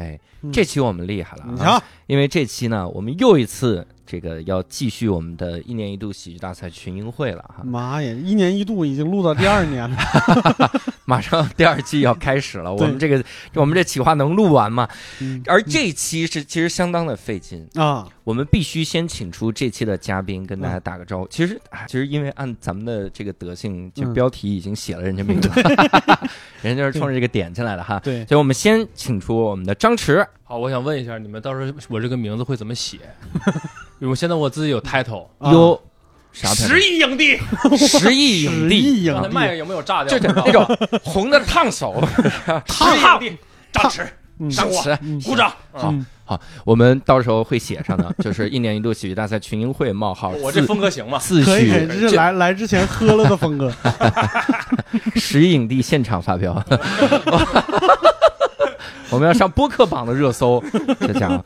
哎，嗯。这期我们厉害了、啊，因为这期呢，我们又一次这个要继续我们的一年一度喜剧大赛群英会了哈，妈呀，一年一度已经录到第二年了，马上第二季要开始了，我们这个 我们这企划能录完吗？嗯。而这期是其实相当的费劲，啊，我们必须先请出这期的嘉宾跟大家打个招呼。其实，啊其实因为按咱们的这个德性，就嗯。标题已经写了人家名字，人家是冲着这个点进来的哈。对，所以我们先请出我们的张弛，好，我想问一下，你们到时候我这个名字会怎么写？因为我现在我自己有 title，啊哟，啥牌十亿影帝，十亿影十帝，亿影帝麦有没有炸掉？这这那种红的烫手，十亿影帝，张弛，嗯张弛。嗯鼓掌。好嗯好，我们到时候会写上的，就是一年一度喜剧大赛群英会冒号我这风格行吗？自可以，可以，这是来来之前喝了的风格，十一影帝现场发飙，我们要上播客榜的热搜，这家伙。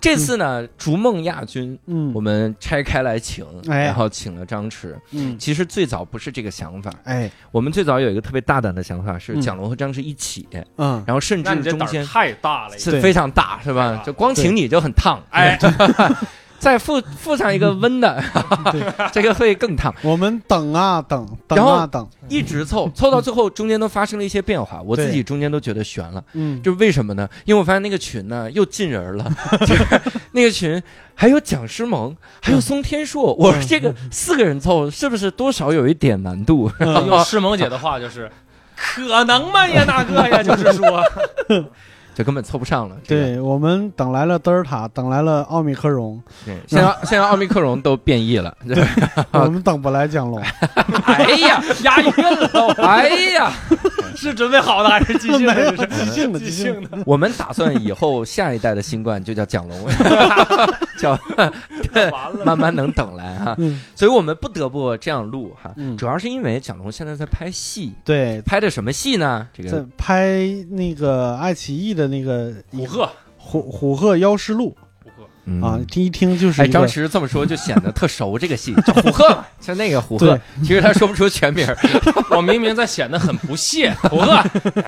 这次呢，逐梦亚军，嗯我们拆开来请，哎然后请了张弛。嗯，其实最早不是这个想法，哎，我们最早有一个特别大胆的想法，是嗯蒋龙和张弛一起，嗯，然后甚至中间太大了，对是非常大，是吧？就光请你就很烫，哎，再附附上一个温的，这个会更烫。我们等啊等，等啊等，一直凑凑到最后，中间都发生了一些变化，我自己中间都觉得悬了。嗯，就是为什么呢？因为我发现那个群呢又进人了，就 是那个群还有蒋诗萌，还有松天硕，我说这个四个人凑是不是多少有一点难度？嗯用诗萌姐的话就是，可能吗呀，大哥呀，就是说，就根本凑不上了。对我们等来了德尔塔，等来了奥密克戎，对，现在现在奥密克戎都变异了。对我们等不来降龙，哎呀，押韵了，哎呀，是准备好的还是即兴的？即兴的，即即兴的，我们打算以后下一代的新冠就叫蒋龙，叫完了，慢慢能等来哈。嗯所以我们不得不这样录哈，嗯主要是因为蒋龙现在在拍戏，对，拍的什么戏呢？这在个拍那个爱奇艺的那个虎鹤，虎虎鹤妖师录，嗯啊，第一听就是哎，张弛这么说就显得特熟这个戏，叫虎鹤嘛，像那个虎鹤，其实他说不出全名，我明明在显得很不屑，虎鹤，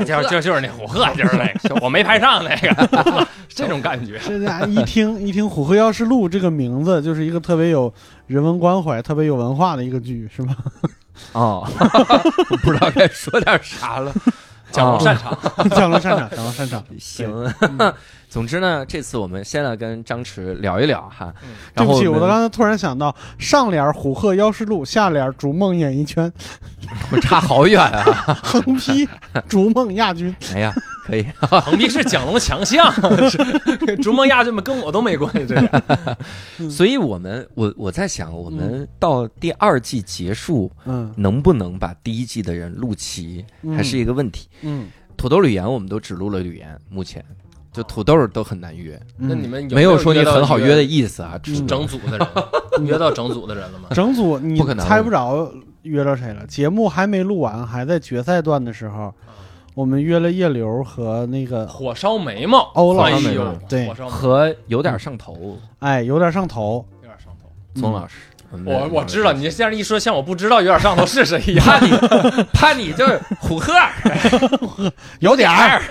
就就就是那虎鹤，就是那个，我没拍上那个，这种感觉。这家一听一听《虎鹤妖师录》这个名字，就是一个特别有人文关怀、特别有文化的一个剧，是吧？哦，我 不知道该说点啥了。蒋龙擅长，降龙擅长，降龙擅长。行，嗯 总之呢，这次我们先来跟张弛聊一聊哈嗯。对不起，我刚才突然想到，上联《虎鹤妖师录》，下联《逐梦演艺圈我差好远啊！》，横批“逐梦亚军哎呀，可以，横批是蒋龙强项，是逐梦亚军们跟我都没关系，这个所以我们我我在想，我们到第二季结束，”。嗯能不能把第一季的人录齐，嗯还是一个问题。嗯，土豆吕岩我们都只录了吕岩，目前就土豆都很难约，嗯那你们没有说你很好约的意思啊，整组的人，约到整组的人了吗？整组你不可能猜不着约着谁了。节目还没录完，还在决赛段的时候，我们约了叶流和那个火烧眉毛，欧老哎师呦，对火烧眉毛和有点上头，哎有点上头。有点上头。宗老师。我我知道，你这样一说，像我不知道有点上头是谁一样。怕你怕你就是虎鹤，有点儿，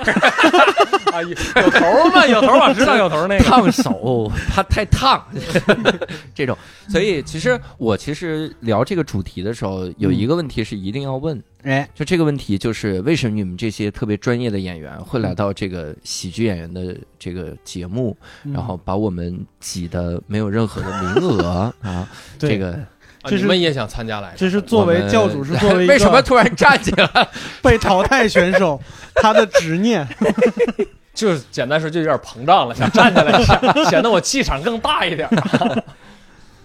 啊，有有头吗？有头，我知道有头那个。烫手，怕太烫，这种。所以其实我其实聊这个主题的时候，有一个问题是一定要问，哎，就这个问题就是为什么你们这些特别专业的演员会来到这个喜剧演员的这个节目，嗯然后把我们挤得没有任何的名额啊？这个啊这是你们也想参加来？这是作为教主，是作为 为什么突然站起来？被淘汰选手，他的执念。就是简单说，就有点膨胀了，想站起来一下，显得我气场更大一点。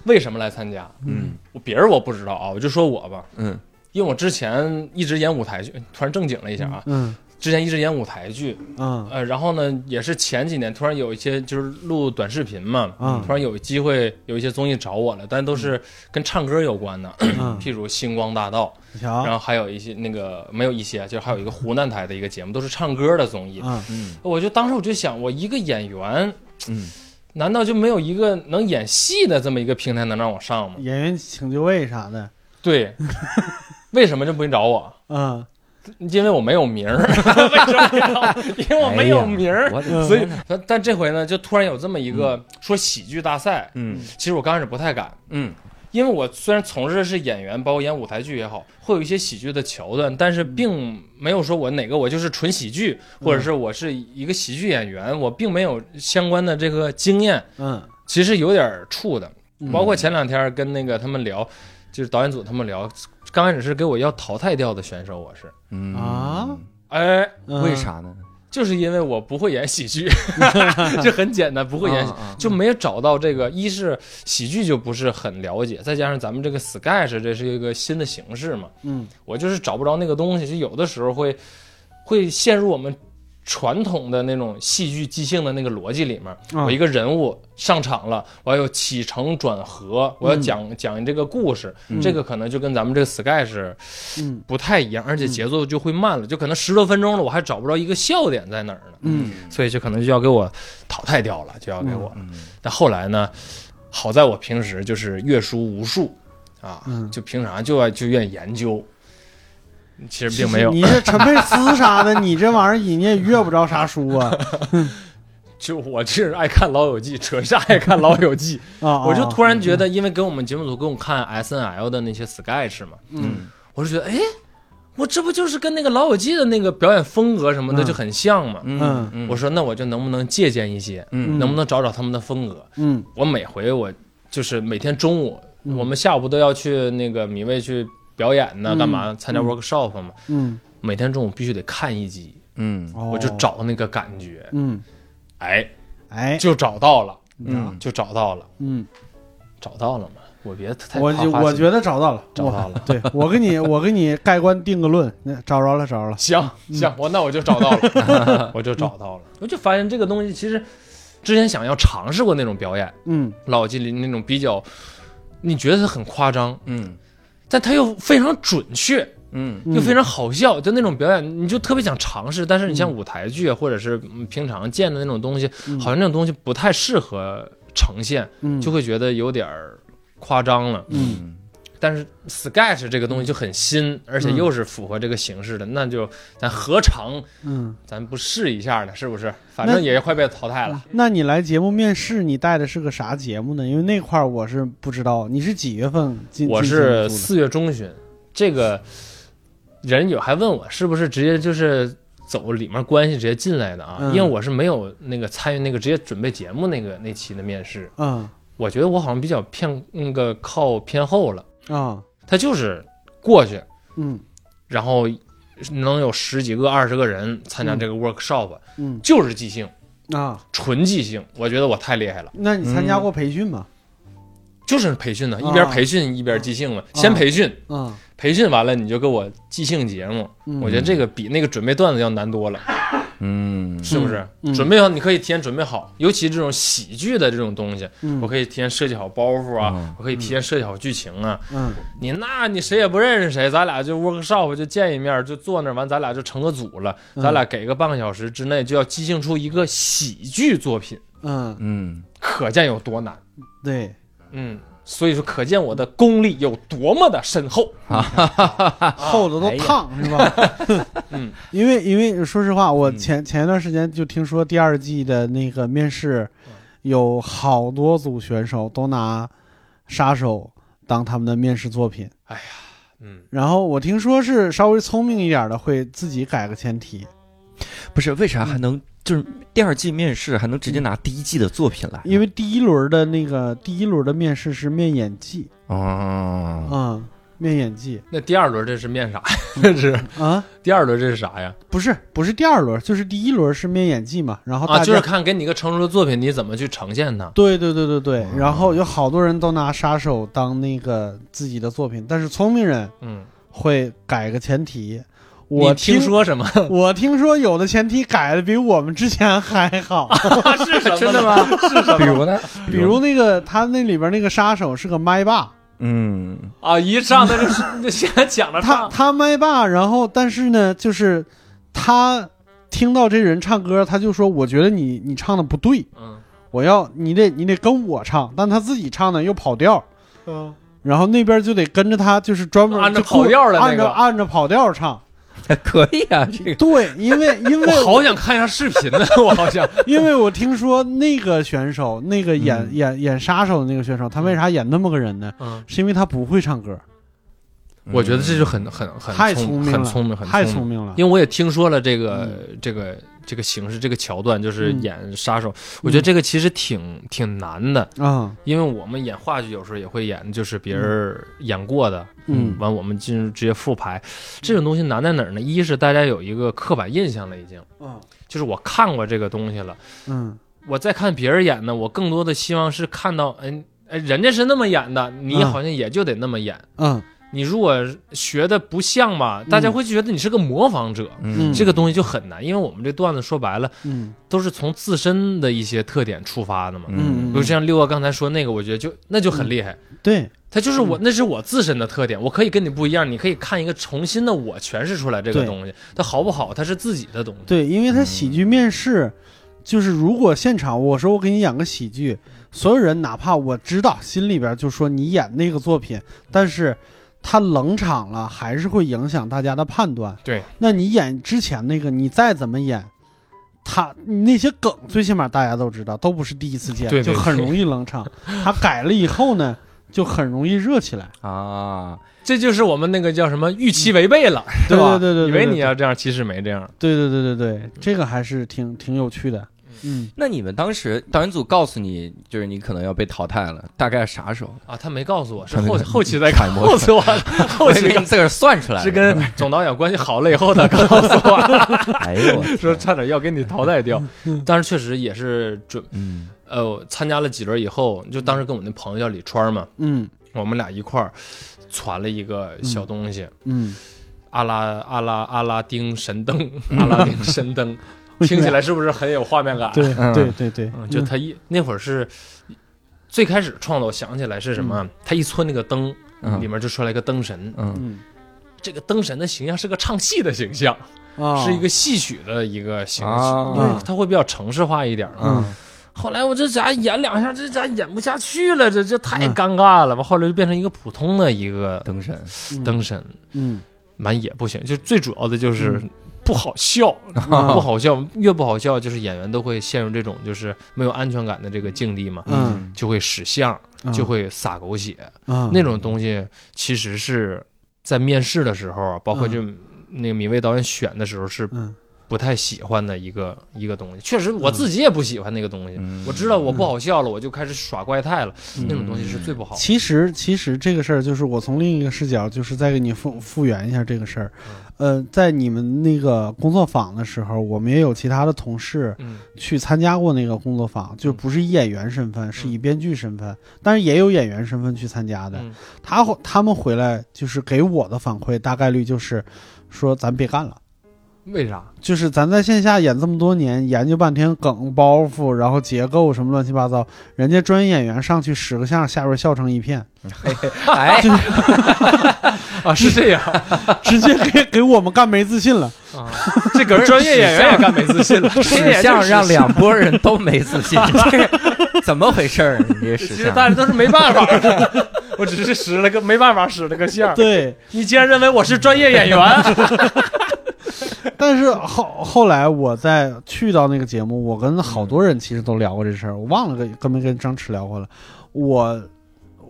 为什么来参加？嗯我别人我不知道啊，我就说我吧，嗯因为我之前一直演舞台剧，突然正经了一下啊，嗯之前一直演舞台剧，嗯。呃，然后呢，也是前几年突然有一些就是录短视频嘛，嗯。突然有机会有一些综艺找我了，但都是跟唱歌有关的，嗯，譬如《星光大道》，然，后还有一些那个没有一些，就是还有一个湖南台的一个节目，都是唱歌的综艺。嗯。嗯。我就当时我就想，我一个演员，嗯，难道就没有一个能演戏的这么一个平台能让我上吗？演员请就位啥的，对，为什么就不找我？嗯因为我没有名儿。为什么呀？因为我没有名儿。所以，但但这回呢，就突然有这么一个说喜剧大赛，嗯其实我刚开始不太敢，嗯因为我虽然从事的是演员，包括演舞台剧也好，会有一些喜剧的桥段，但是并没有说我哪个我就是纯喜剧，或者是我是一个喜剧演员，我并没有相关的这个经验，嗯，其实有点怵的。嗯包括前两天跟那个他们聊，就是导演组他们聊，刚开始是给我要淘汰掉的选手，我是，嗯啊哎，嗯为？啥呢？就是因为我不会演喜剧，这很简单，不会演喜。啊啊就没有找到这个，一是喜剧就不是很了解，再加上咱们这个 sketch 这是一个新的形式嘛，嗯我就是找不着那个东西，就有的时候会会陷入我们传统的那种戏剧即兴的那个逻辑里面。啊。我一个人物上场了，我要有起承转合，我要嗯讲、讲这个故事，嗯。这个可能就跟咱们这个 sketch 嗯。不太一样，而且节奏就会慢了，就可能十多分钟了，我还找不着一个笑点在哪儿呢，嗯。所以就可能就要给我淘汰掉了，就要给我。嗯。但后来呢，好在我平时就是阅书无数啊，嗯。就平常就爱就愿意研究。其实并没有，你这陈佩斯啥的，你这玩意儿你也阅不着啥书啊 就我就是爱看《老友记》，扯啥爱看《老友记 》啊！我就突然觉得，因为跟我们节目组跟我看 S N L 的那些 sketch 嘛，嗯我就觉得，哎，我这不就是跟那个《老友记》的那个表演风格什么的嗯就很像嘛？嗯嗯，我说，那我就能不能借鉴一些，嗯能不能找找他们的风格？嗯我每回我就是每天中午，嗯我们下午都要去那个米味去表演呢，嗯干嘛参加嗯。workshop 嘛？嗯，每天中午必须得看一集，嗯。哦我就找那个感觉，嗯。哎，哎。就找到了，嗯。就找到了，嗯，找到了嘛？我别太我我觉得找到了，找到了。对我给你 我给你盖棺定个论，那找着了找着了，行嗯。行，我那我就找到了，我就找到了，我就发现这个东西其实之前想要尝试过那种表演，嗯。老纪林那种比较，你觉得它很夸张，嗯但它又非常准确，嗯嗯又非常好笑，就那种表演，你就特别想尝试。但是你像嗯舞台剧啊，或者是嗯平常见的那种东西，嗯好像那种东西不太适合呈现，嗯就会觉得有点儿夸张了。嗯但是 sketch 这个东西就很新，而且嗯又是符合这个形式的，那就咱何尝嗯。咱不试一下呢？是不是？反正也快被淘汰了。那你来节目面试，你带的是个啥节目呢？因为那块儿我是不知道。你是几月份进？我是四月中旬，这个人有还问我是不是直接就是走里面关系直接进来的啊？嗯因为我是没有那个参与那个直接准备节目那个那期的面试，嗯我觉得我好像比较偏那个靠偏后了。啊。他就是过去，嗯。然后能有十几个、二十个人参加这个 workshop，、嗯。就是即兴，啊，纯即兴。我觉得我太厉害了，那你参加过培训吗？就是培训的，啊。一边培训一边即兴嘛。先培训，嗯培训完了你就给我即兴节目。嗯，我觉得这个比那个准备段子要难多了，嗯。是不是？嗯。准备好，你可以提前准备好，尤其这种喜剧的这种东西，嗯。我可以提前设计好包袱啊，嗯。我可以提前设计好剧情啊。嗯。你那你谁也不认识谁，咱俩就 workshop 就见一面，就坐那儿完，咱俩就成个组了，嗯。咱俩给个半个小时之内就要即兴出一个喜剧作品，嗯，嗯。可见有多难。对，嗯，所以说可见我的功力有多么的深厚啊。厚的都烫是吧？嗯，因为因为说实话，我嗯前前一段时间就听说第二季的那个面试，有好多组选手都拿杀手当他们的面试作品。哎呀嗯，然后我听说是稍微聪明一点的会自己改个前提，不是为啥还能就是第二季面试还能直接拿第一季的作品来？因为第一轮的那个第一轮的面试是面演技，哦，嗯，面演技那第二轮这是面啥呀？这 是啊，第二轮这是啥呀？不是不是第二轮，就是第一轮是面演技嘛，然后大啊，家、就是看给你一个成熟的作品，你怎么去呈现它。对对对对对哦，然后有好多人都拿杀手当那个自己的作品，但是聪明人嗯会改个前提。我听说什么？我听说有的前提改的比我们之前还好，是什么？真的？吗？是什么？比如呢？比如那个他那里边那个杀手是个麦霸，嗯啊，一上来就是那现在讲着唱，他他麦霸，然后但是呢，就是他听到这人唱歌，他就说我觉得你你唱的不对，嗯我要你得你得跟我唱，但他自己唱呢又跑调，嗯，然后那边就得跟着他，就是专门按着跑调的那按照按着跑调唱。可以啊，这个对，因为 因为我好想看一下视频呢，我好想。因为我听说那个选手，那个演、嗯演演杀手的那个选手，他为啥演那么个人呢？嗯，是因为他不会唱歌，我觉得这就很很很太聪聪明了很聪明，很太聪聪明了。因为我也听说了这个、这个这个形式，这个桥段，就是嗯。演杀手。我觉得这个其实挺挺难的，啊，因为我们演话剧有时候也会演，就是别人演过的，嗯。完我们进入直接复排。这种东西难在哪儿呢？一是大家有一个刻板印象了，已经，嗯就是我看过这个东西了，嗯。我再看别人演的，我更多的希望是看到，哎哎，人家是那么演的，你嗯好像也就得那么演。嗯你如果学的不像嘛，大家会觉得你是个模仿者，嗯。这个东西就很难。因为我们这段子说白了嗯。都是从自身的一些特点出发的嘛。嗯，比如像六哥刚才说那个，我觉得就那就很厉害，对，他就是我，那是我自身的特点，我可以跟你不一样，你可以看一个重新的我诠释出来这个东西，它好不好，它是自己的东西。对，因为他喜剧面试，就是如果现场我说我给你演个喜剧，所有人哪怕我知道心里边就说你演那个作品，但是他冷场了，还是会影响大家的判断。对，那你演之前那个，你再怎么演，他那些梗最起码大家都知道，都不是第一次见，对对就很容易冷场。他改了以后呢，就很容易热起来。啊，这就是我们那个叫什么预期违背了，对吧？对对对对以为你要这样，其实没这样。对对对对对，这个还是挺挺有趣的。嗯，那你们当时导演组告诉你，就是你可能要被淘汰了，大概啥时候？啊，他没告诉我，是后后期再揣摩告诉我，后期以为你自个儿算出来，是跟总导演关系好了以后，他告诉我，哎呦说差点要给你淘汰掉。但是确实也是准，嗯。呃，参加了几轮以后，就当时跟我那朋友叫李川嘛，嗯。我们俩一块儿传了一个小东西，嗯，阿拉阿拉阿拉丁神灯，阿拉丁神灯，听起来。是不是很有画面感？对嗯。对对对，嗯，就他一那会儿是最开始创作，我想起来是什么？他一搓那个灯，嗯。里面就出来一个灯神。嗯。嗯。这个灯神的形象是个唱戏的形象，啊，是一个戏曲的一个形象，啊。因为他会比较城市化一点啊。嗯。后来我这咋演两下，这咋演不下去了？这这太嗯。尴尬了吧？后来就变成一个普通的一个灯神，嗯灯神，嗯。完也不行。就最主要的就是不好笑，啊 不好笑，越不好笑，就是演员都会陷入这种就是没有安全感的这个境地嘛，嗯。就会使相，嗯。就会撒狗血，啊那种东西其实是在面试的时候啊，包括就那个米未导演选的时候是嗯不太喜欢的一个一个东西。确实我自己也不喜欢那个东西，嗯我知道我不好笑了，我就开始耍怪态了，嗯那种东西是最不好的。其实，其实这个事儿就是我从另一个视角，就是再给你复复原一下这个事儿。呃，在你们那个工作坊的时候，我们也有其他的同事嗯去参加过那个工作坊，就不是以演员身份，是以编剧身份，但是也有演员身份去参加的。嗯他他们回来就是给我的反馈，大概率就是说咱别干了。为啥？就是咱在线下演这么多年，研究半天梗包袱，然后结构什么乱七八糟，人家专业演员上去使个相，下边笑成一片，哎，啊，是这样直接给给我们干没自信了。啊，这个专业演员也干没自信了，史相让两拨人都没自信，这怎么回事儿？你这实大家都是没办法的，我只是使了个没办法使了个相。对，你竟然认为我是专业演员，但是后后来我在去到那个节目，我跟好多人其实都聊过这事儿，我忘了跟跟没跟张弛聊过了。我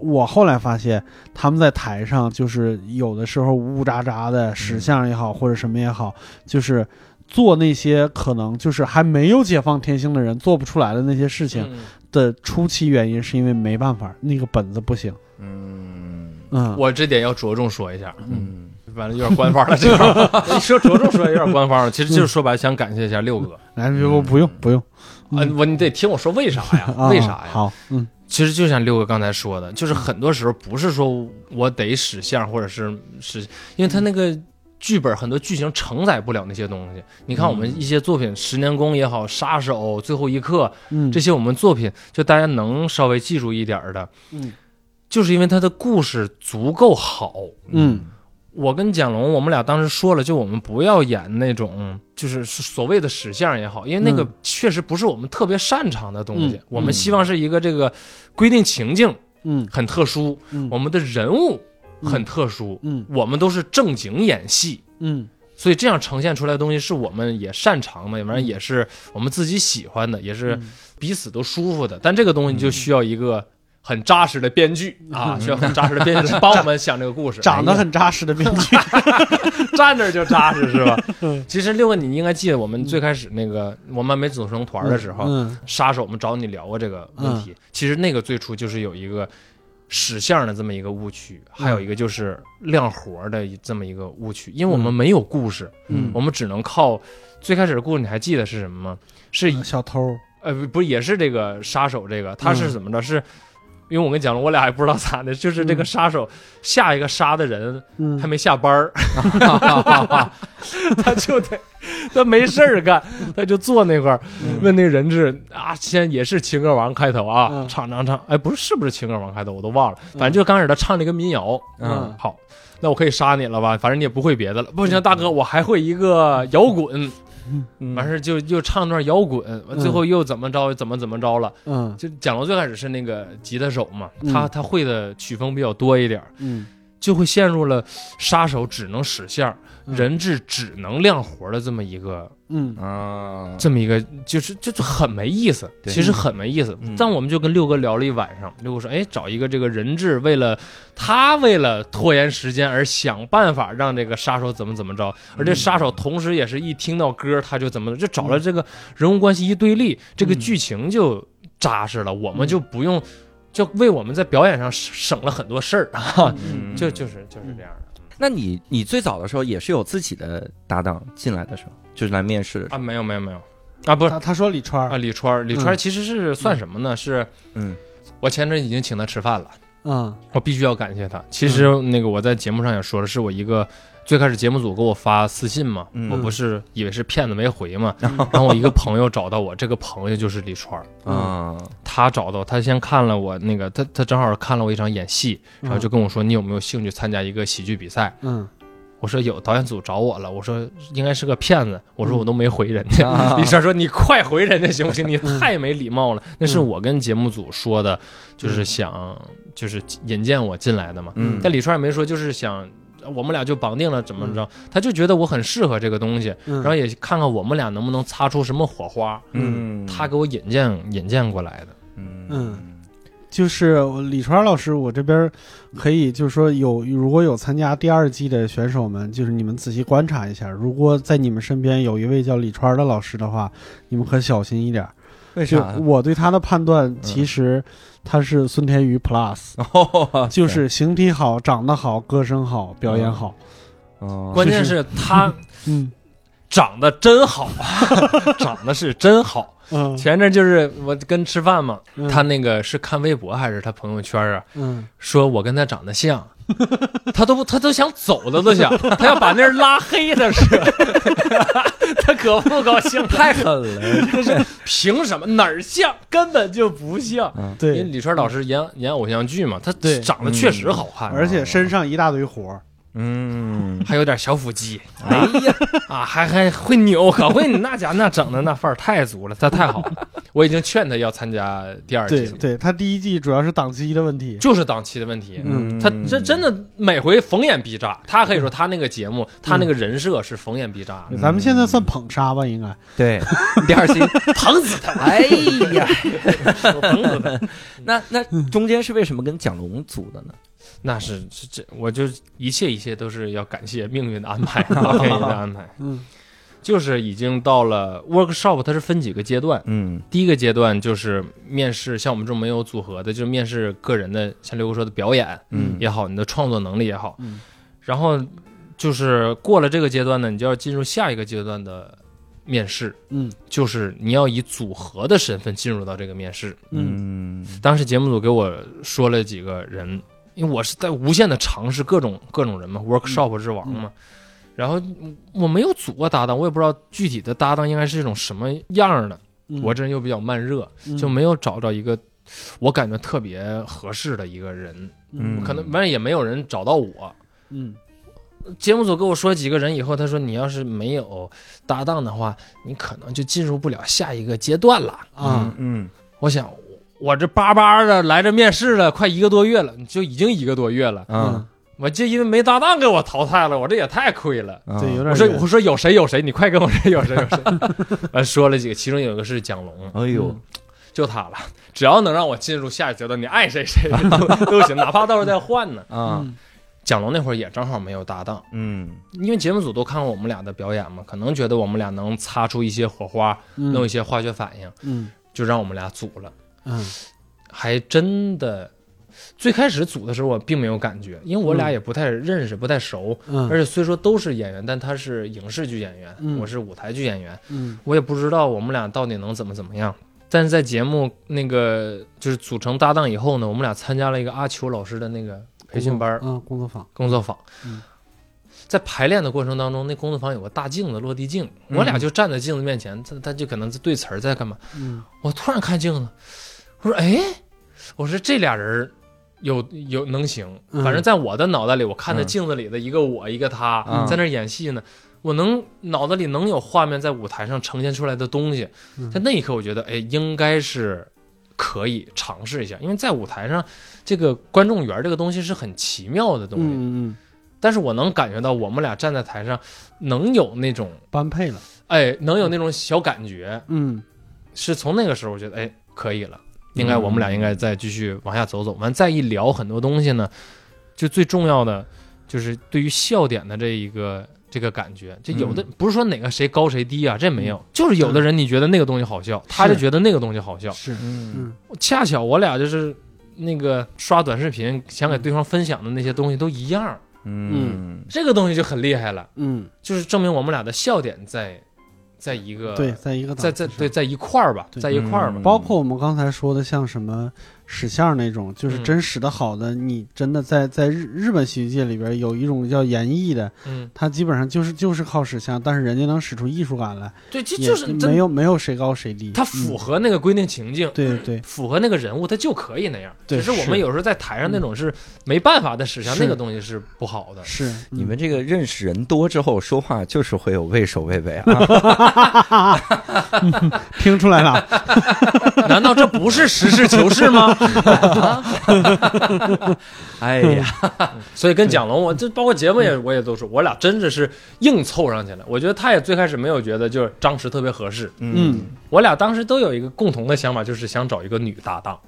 我后来发现他们在台上就是有的时候呜呜喳喳的使相也好，或者什么也好，就是做那些可能就是还没有解放天性的人做不出来的那些事情嗯。的初期原因，是因为没办法，那个本子不行。嗯。嗯，我这点要着重说一下，嗯完了有点官方了，这个你 说着重说有点官方了，其实就是说白了想感谢一下六哥来不不用不用啊，我你得听我说为啥呀？啊，为啥呀？好，嗯其实就像六哥刚才说的，就是很多时候不是说我得使相或者是使，因为他那个剧本很多剧情承载不了那些东西。你看我们一些作品，《十年功》也好，《杀手》《最后一刻》嗯，这些我们作品，就大家能稍微记住一点的，嗯就是因为它的故事足够好。嗯我跟蒋龙，我们俩当时说了，就我们不要演那种就是所谓的史相也好，因为那个嗯。确实不是我们特别擅长的东西。嗯我们希望是一个这个规定情境嗯。很特殊，嗯，我们的人物很特殊，嗯。我们都是正经演戏。嗯。所以这样呈现出来的东西是我们也擅长的，反正也是我们自己喜欢的，也是嗯。彼此都舒服的。但这个东西就需要一个很扎实的编剧啊，需要很扎实的编剧 帮我们想这个故事。长得很扎实的编剧，站那儿就扎实是吧嗯？其实六哥，你应该记得我们最开始那个我们还没组成团的时候，嗯杀手我们找你聊过这个问题。其实那个最初就是有一个史相的这么一个误区，还有一个就是亮活的这么一个误区，因为我们没有故事，嗯我们只能靠最开始的故事。你还记得是什么吗？是嗯，小偷，呃不不也是这个杀手这个，他是怎么着？是因为我跟你讲了，我俩也不知道咋的，就是这个杀手下一个杀的人嗯。还没下班儿，他就得他没事儿干，他就坐那块儿问那个人质啊，现在也是情歌王开头啊，嗯。唱唱唱，哎，不是是不是情歌王开头，我都忘了，反正就刚开始他唱了一个民谣，嗯。好，那我可以杀你了吧？反正你也不会别的了，不行，大哥，我还会一个摇滚，嗯完事儿就又唱段摇滚，最后又怎么着，怎么怎么着了。嗯。就蒋龙最开始是那个吉他手嘛，嗯。他他会的曲风比较多一点儿，嗯就会陷入了杀手只能使线儿人质只能亮活的这么一个嗯。啊，这么一个，就是就就很没意思，其实很没意思。嗯。但我们就跟六哥聊了一晚上，六哥说：“哎，找一个这个人质，为了他为了拖延时间而想办法让这个杀手怎么怎么着，而这杀手同时也是一听到歌他就怎么，就找了这个人物关系一对立，这个剧情就扎实了，我们就不用。”就为我们在表演上省了很多事儿啊，嗯。就就是就是这样的。那你你最早的时候也是有自己的搭档进来的时候，就是来面试的时啊，没有没有没有。啊，不是。他他说李川啊，李川，李川其实是算什么呢？是，嗯。我前阵已经请他吃饭了。嗯。我必须要感谢他。其实那个我在节目上也说了，是我一个最开始节目组给我发私信嘛，嗯。我不是以为是骗子没回嘛，然后我一个朋友找到我，这个朋友就是李川儿，啊，他找到他先看了我那个他他正好看了我一场演戏，然后就跟我说你有没有兴趣参加一个喜剧比赛？嗯。我说有，导演组找我了，我说应该是个骗子，我说我都没回人家。啊。李川说：“你快回人家行不行？你太没礼貌了。”那是我跟节目组说的，就是想就是引荐我进来的嘛。嗯。但李川也没说，就是想我们俩就绑定了怎么着，他就觉得我很适合这个东西，嗯，然后也看看我们俩能不能擦出什么火花。嗯，他给我引荐引荐过来的。嗯嗯就是李川老师，我这边可以就是说有如果有参加第二季的选手们，就是你们仔细观察一下，如果在你们身边有一位叫李川的老师的话，你们可小心一点。就为啥？我对他的判断，其实他是孙天宇 Plus，哦，就是形体好、长得好、歌声好、表演好。哦关键是他嗯长得真好，长得是真好。嗯，前阵就是我跟吃饭嘛，嗯。他那个是看微博还是他朋友圈啊？嗯。说我跟他长得像，他都不他都想走了，都想。他要把那人拉黑的是，他可不高兴。太狠了，凭什么？哪儿像？根本就不像。对。因为，李川老师演演偶像剧嘛，他长得确实好看，而且身上一大堆活儿。嗯，还有点小腹肌哎呀，啊，还还会扭，可会那家那整的那范儿太足了，他太好了。我已经劝他要参加第二季了，对对，他第一季主要是档期的问题。就是档期的问题。嗯他这真的每回逢眼必炸，他可以说他那个节目，他那个人设是逢眼必炸的，咱们现在算捧杀吧，应该。对，第二季捧死他！哎呀，我疼死他！那那中间是为什么跟蒋龙组的呢？那是是这，我就一切一切都是要感谢命运的安排，老天爷的安排。嗯就是已经到了 workshop，它是分几个阶段。嗯第一个阶段就是面试，像我们这种没有组合的，就是面试个人的，像刘哥说的表演嗯也好，你的创作能力也好。嗯然后就是过了这个阶段呢，你就要进入下一个阶段的面试，嗯就是你要以组合的身份进入到这个面试。嗯嗯当时节目组给我说了几个人，因为我是在无限的尝试各种各种人嘛，workshop 之王嘛。然后嗯我没有组过搭档，我也不知道具体的搭档应该是一种什么样的。嗯我这人又比较慢热，嗯就没有找着一个我感觉特别合适的一个人，嗯可能反正也没有人找到我。嗯节目组跟我说几个人以后，他说你要是没有搭档的话，你可能就进入不了下一个阶段了。啊嗯我想，我这巴巴的来这面试了，快一个多月了，就已经一个多月了，嗯我就因为没搭档给我淘汰了，我这也太亏了。嗯，对，有点我说我说有谁有谁，你快跟我说有谁有谁。呃，说了几个，其中有一个是蒋龙，哎呦，就他了。只要能让我进入下一阶段，你爱谁谁都都行，哪怕到时候再换呢。啊嗯蒋龙那会儿也正好没有搭档，嗯因为节目组都看过我们俩的表演嘛，可能觉得我们俩能擦出一些火花，嗯弄一些化学反应，嗯就让我们俩组了。嗯。还真的，最开始组的时候我并没有感觉，因为我俩嗯。也不太认识、不太熟，嗯。而且虽说都是演员，但他是影视剧演员，嗯。我是舞台剧演员，嗯。我也不知道我们俩到底能怎么怎么样。但是在节目那个就是组成搭档以后呢，我们俩参加了一个阿秋老师的那个培训班儿嗯，工作坊，工作坊。嗯在排练的过程当中，那工作坊有个大镜子，落地镜，嗯我俩就站在镜子面前，他他就可能在对词儿，在干嘛？嗯我突然看镜子，我说：“哎，我说这俩人儿有有能行。嗯反正在我的脑袋里，我看着嗯镜子里的一个我，一个他，嗯在那儿演戏呢。我能脑子里能有画面在舞台上呈现出来的东西，嗯在那一刻，我觉得，哎，应该是可以尝试一下，因为在舞台上，这个观众缘这个东西是很奇妙的东西。嗯嗯，但是我能感觉到，我们俩站在台上，能有那种，般配了，哎，能有那种小感觉，嗯是从那个时候我觉得，哎，可以了，应该我们俩应该再继续往下走走。完再一聊很多东西呢，就最重要的就是对于笑点的这一个这个感觉，就有的、不是说哪个谁高谁低啊，这没有，就是有的人你觉得那个东西好笑，他就觉得那个东西好笑。是，嗯嗯。恰巧我俩就是那个刷短视频想给对方分享的那些东西都一样，嗯。这个东西就很厉害了，嗯，就是证明我们俩的笑点在在一个对，在一个在在对在一块儿吧，在一块儿吧。嗯。包括我们刚才说的，像什么使相那种，就是嗯。真使的好的，你真的在在日日本喜剧界里边有一种叫演绎的，嗯，他基本上就是就是靠使相，但是人家能使出艺术感来，对，这就是没有没有谁高谁低，他符嗯合那个规定情境，对对。符合那个人物，他就可以那样。对只是我们有时候在台上那种是没办法的使相，那个东西是不好的。是你们这个认识人多之后说话就是会有畏首畏尾啊，嗯 听出来了，难道这不是实事求是吗？哎呀，所以跟蒋龙，我这包括节目也我也都是，我俩真的是硬凑上去了。我觉得他也最开始没有觉得就是张弛特别合适，嗯。我俩当时都有一个共同的想法，就是想找一个女搭档，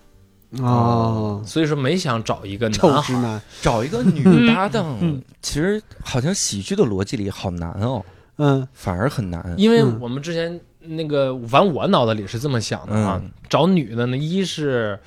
哦，所以说没想找一个臭男孩。直男，找一个女搭档嗯，其实好像喜剧的逻辑里好难哦，嗯。反而很难。因为嗯我们之前那个，反正我脑子里是这么想的啊，嗯。找女的呢，一是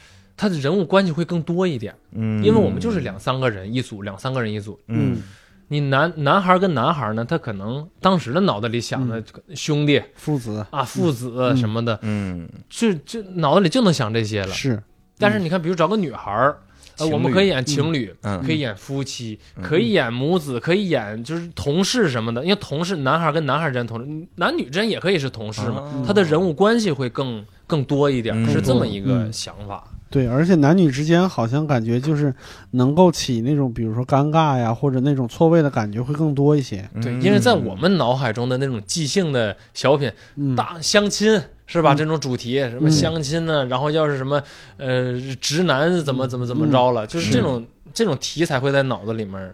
她的人物关系会更多一点，嗯，因为我们就是两三个人一组，两三个人一组。嗯。你男男孩跟男孩呢，他可能当时的脑子里想的兄弟父子。啊、父子嗯。什么的，嗯。就就脑子里就能想这些了。是，但是你看，比如找个女孩儿，呃，我们可以演情侣，嗯。可以演夫妻，嗯。可以演母子，可以演就是同事什么的。因为同事，男孩跟男孩之间同事，男女之间也可以是同事嘛。哦。他的人物关系会更更多一点，嗯。是这么一个嗯。想法。对，而且男女之间好像感觉就是能够起那种，比如说尴尬呀，或者那种错位的感觉会更多一些。对，嗯因为在我们脑海中的那种即兴的小品，嗯，大相亲是吧？嗯这种主题什么嗯相亲呢？然后要是什么呃直男怎么怎么怎么着了，就是是这种这种题材会在脑子里面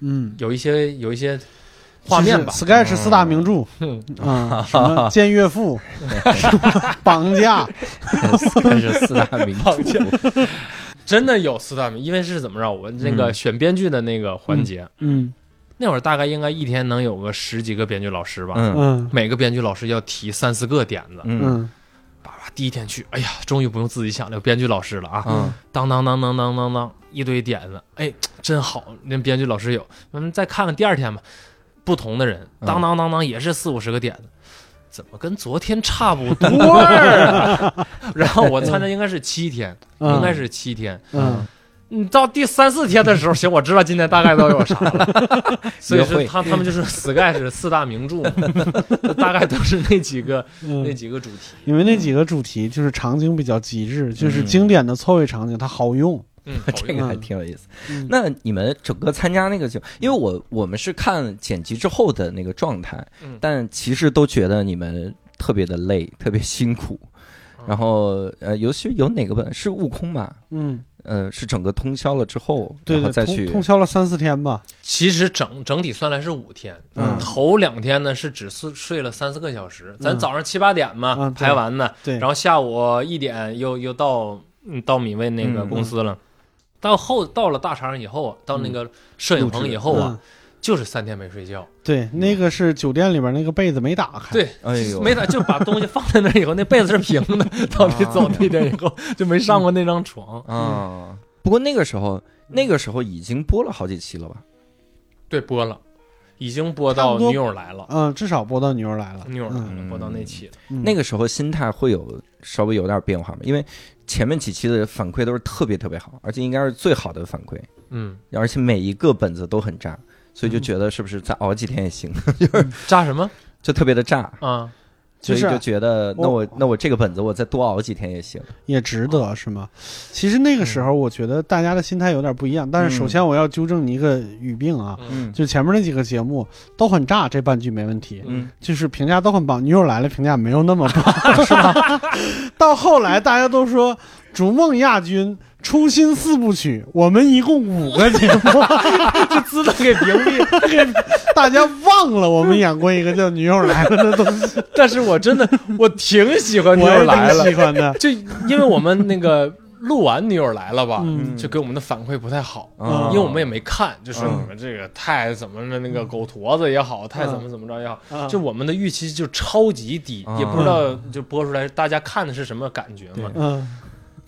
嗯，有一些有一些画面吧就是。sketch 四大名著。嗯。啊，什么奸岳父，绑架，开始四大名著，真的有四大名，因为是怎么着？我那个嗯。选编剧的那个环节，嗯。那会儿大概应该一天能有个十几个编剧老师吧，嗯。嗯。每个编剧老师要提三四个点子。嗯。嗯。叭叭，第一天去，哎呀，终于不用自己想了，有编剧老师了啊！嗯。当当当当当当当，一堆点子，哎，真好，那编剧老师有。咱们再看看第二天吧，不同的人，嗯。当当当当，也是四五十个点子，怎么跟昨天差不多？啊？然后我参加应该是七天，嗯，应该是七天，嗯。你到第三四天的时候，行，我知道今天大概都有啥了。所以约会。是他他们就是 Sky 是四大名著，大概都是那几个那嗯，几个主题。因为那几个主题就是场景比较极致，就是嗯。经典的错位场景，它好用。嗯，这个还挺有意思。嗯。那你们整个参加那个就，因为我我们是看剪辑之后的那个状态，嗯。但其实都觉得你们特别的累，特别辛苦。嗯。然后呃，尤其有哪个本是悟空吧？嗯，呃，是整个通宵了之后，对对，然后再去通通宵了三四天吧。其实整整体算来是五天，嗯。头两天呢是只睡睡了三四个小时，咱嗯早上七八点嘛、嗯排完呢，对，然后下午一点又又到嗯到米未那个嗯。公司了。到后到了大厂以后啊，到那个摄影棚以后啊，嗯就是三天没睡觉，对，那个是酒店里边那个被子没打开。对，哎呦，没打就把东西放在那儿以后，那被子是平的，到你走那边以后就没上过那张床。啊。不过那个时候，那个时候已经播了好几期了吧？对，播了，已经播到女友来了，嗯，至少播到女友来了。女友来了，嗯播到那期。那个时候心态会有稍微有点变化吗？因为前面几期的反馈都是特别特别好，而且应该是最好的反馈，嗯，而且每一个本子都很炸，所以就觉得是不是再熬几天也行，就是炸什么？就特别的炸，啊？就是所以就觉得那我那我这个本子我再多熬几天也行。也值得是吗？其实那个时候我觉得大家的心态有点不一样，但是首先我要纠正你一个语病啊，嗯就前面那几个节目都很炸，这半句没问题，嗯，就是评价都很棒。女友来了评价没有那么棒，是吧？到后来大家都说《逐梦亚军》《初心四部曲》，我们一共五个节目，就自动给屏蔽，给大家忘了我们演过一个叫《女友来了》的东西。但是我真的我挺喜欢女友来了，喜欢的。就因为我们那个录完女友来了吧，嗯。就给我们的反馈不太好。啊因为我们也没看，就说嗯。你们这个太怎么的那个狗坨子也好，太怎么怎么着也好，啊就我们的预期就超级低，啊也不知道就播出来大家看的是什么感觉嘛。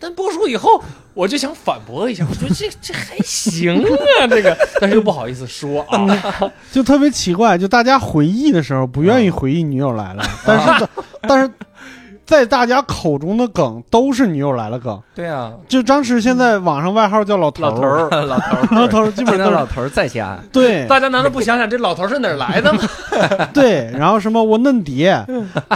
嗯，但播出以后，我就想反驳一下，我说这这还行啊，这个，但是又不好意思说啊。就特别奇怪，就大家回忆的时候不愿意回忆女友来了，但是但是在大家口中的梗都是女友来了梗。对啊，就张弛现在网上外号叫老头老头儿，老头儿，老头儿基本上都是老头儿在家，对大家难道不想想这老头是哪儿来的吗？对，然后什么我嫩碟，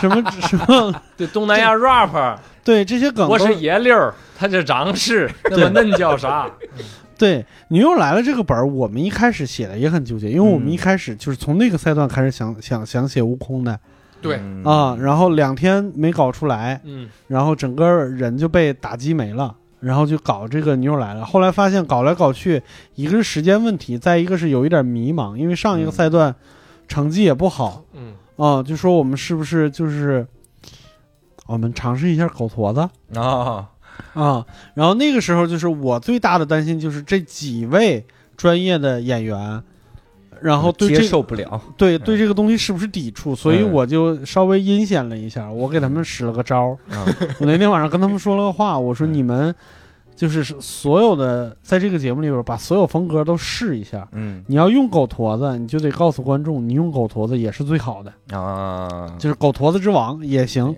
什么什么，对，东南亚 rap，对这些梗我是爷溜儿，他是张氏，那么嫩叫啥？对。你又来了这个本儿，我们一开始写的也很纠结，因为我们嗯一开始就是从那个赛段开始想想想写悟空的对，嗯啊，然后两天没搞出来，嗯，然后整个人就被打击没了，然后就搞这个你又来了。后来发现搞来搞去，一个是时间问题，再一个是有一点迷茫，因为上一个嗯赛段成绩也不好嗯，啊、就说我们是不是就是我们尝试一下狗驼子啊，啊？然后那个时候就是我最大的担心就是这几位专业的演员。然后对接这受不了，对对这个东西是不是抵触，所以嗯我就稍微阴险了一下，我给他们使了个招儿，啊我那天晚上跟他们说了个话，我说嗯你们就是所有的在这个节目里边把所有风格都试一下。嗯你要用狗驼子，你就得告诉观众，你用狗驼子也是最好的，啊，就是狗驼子之王也行。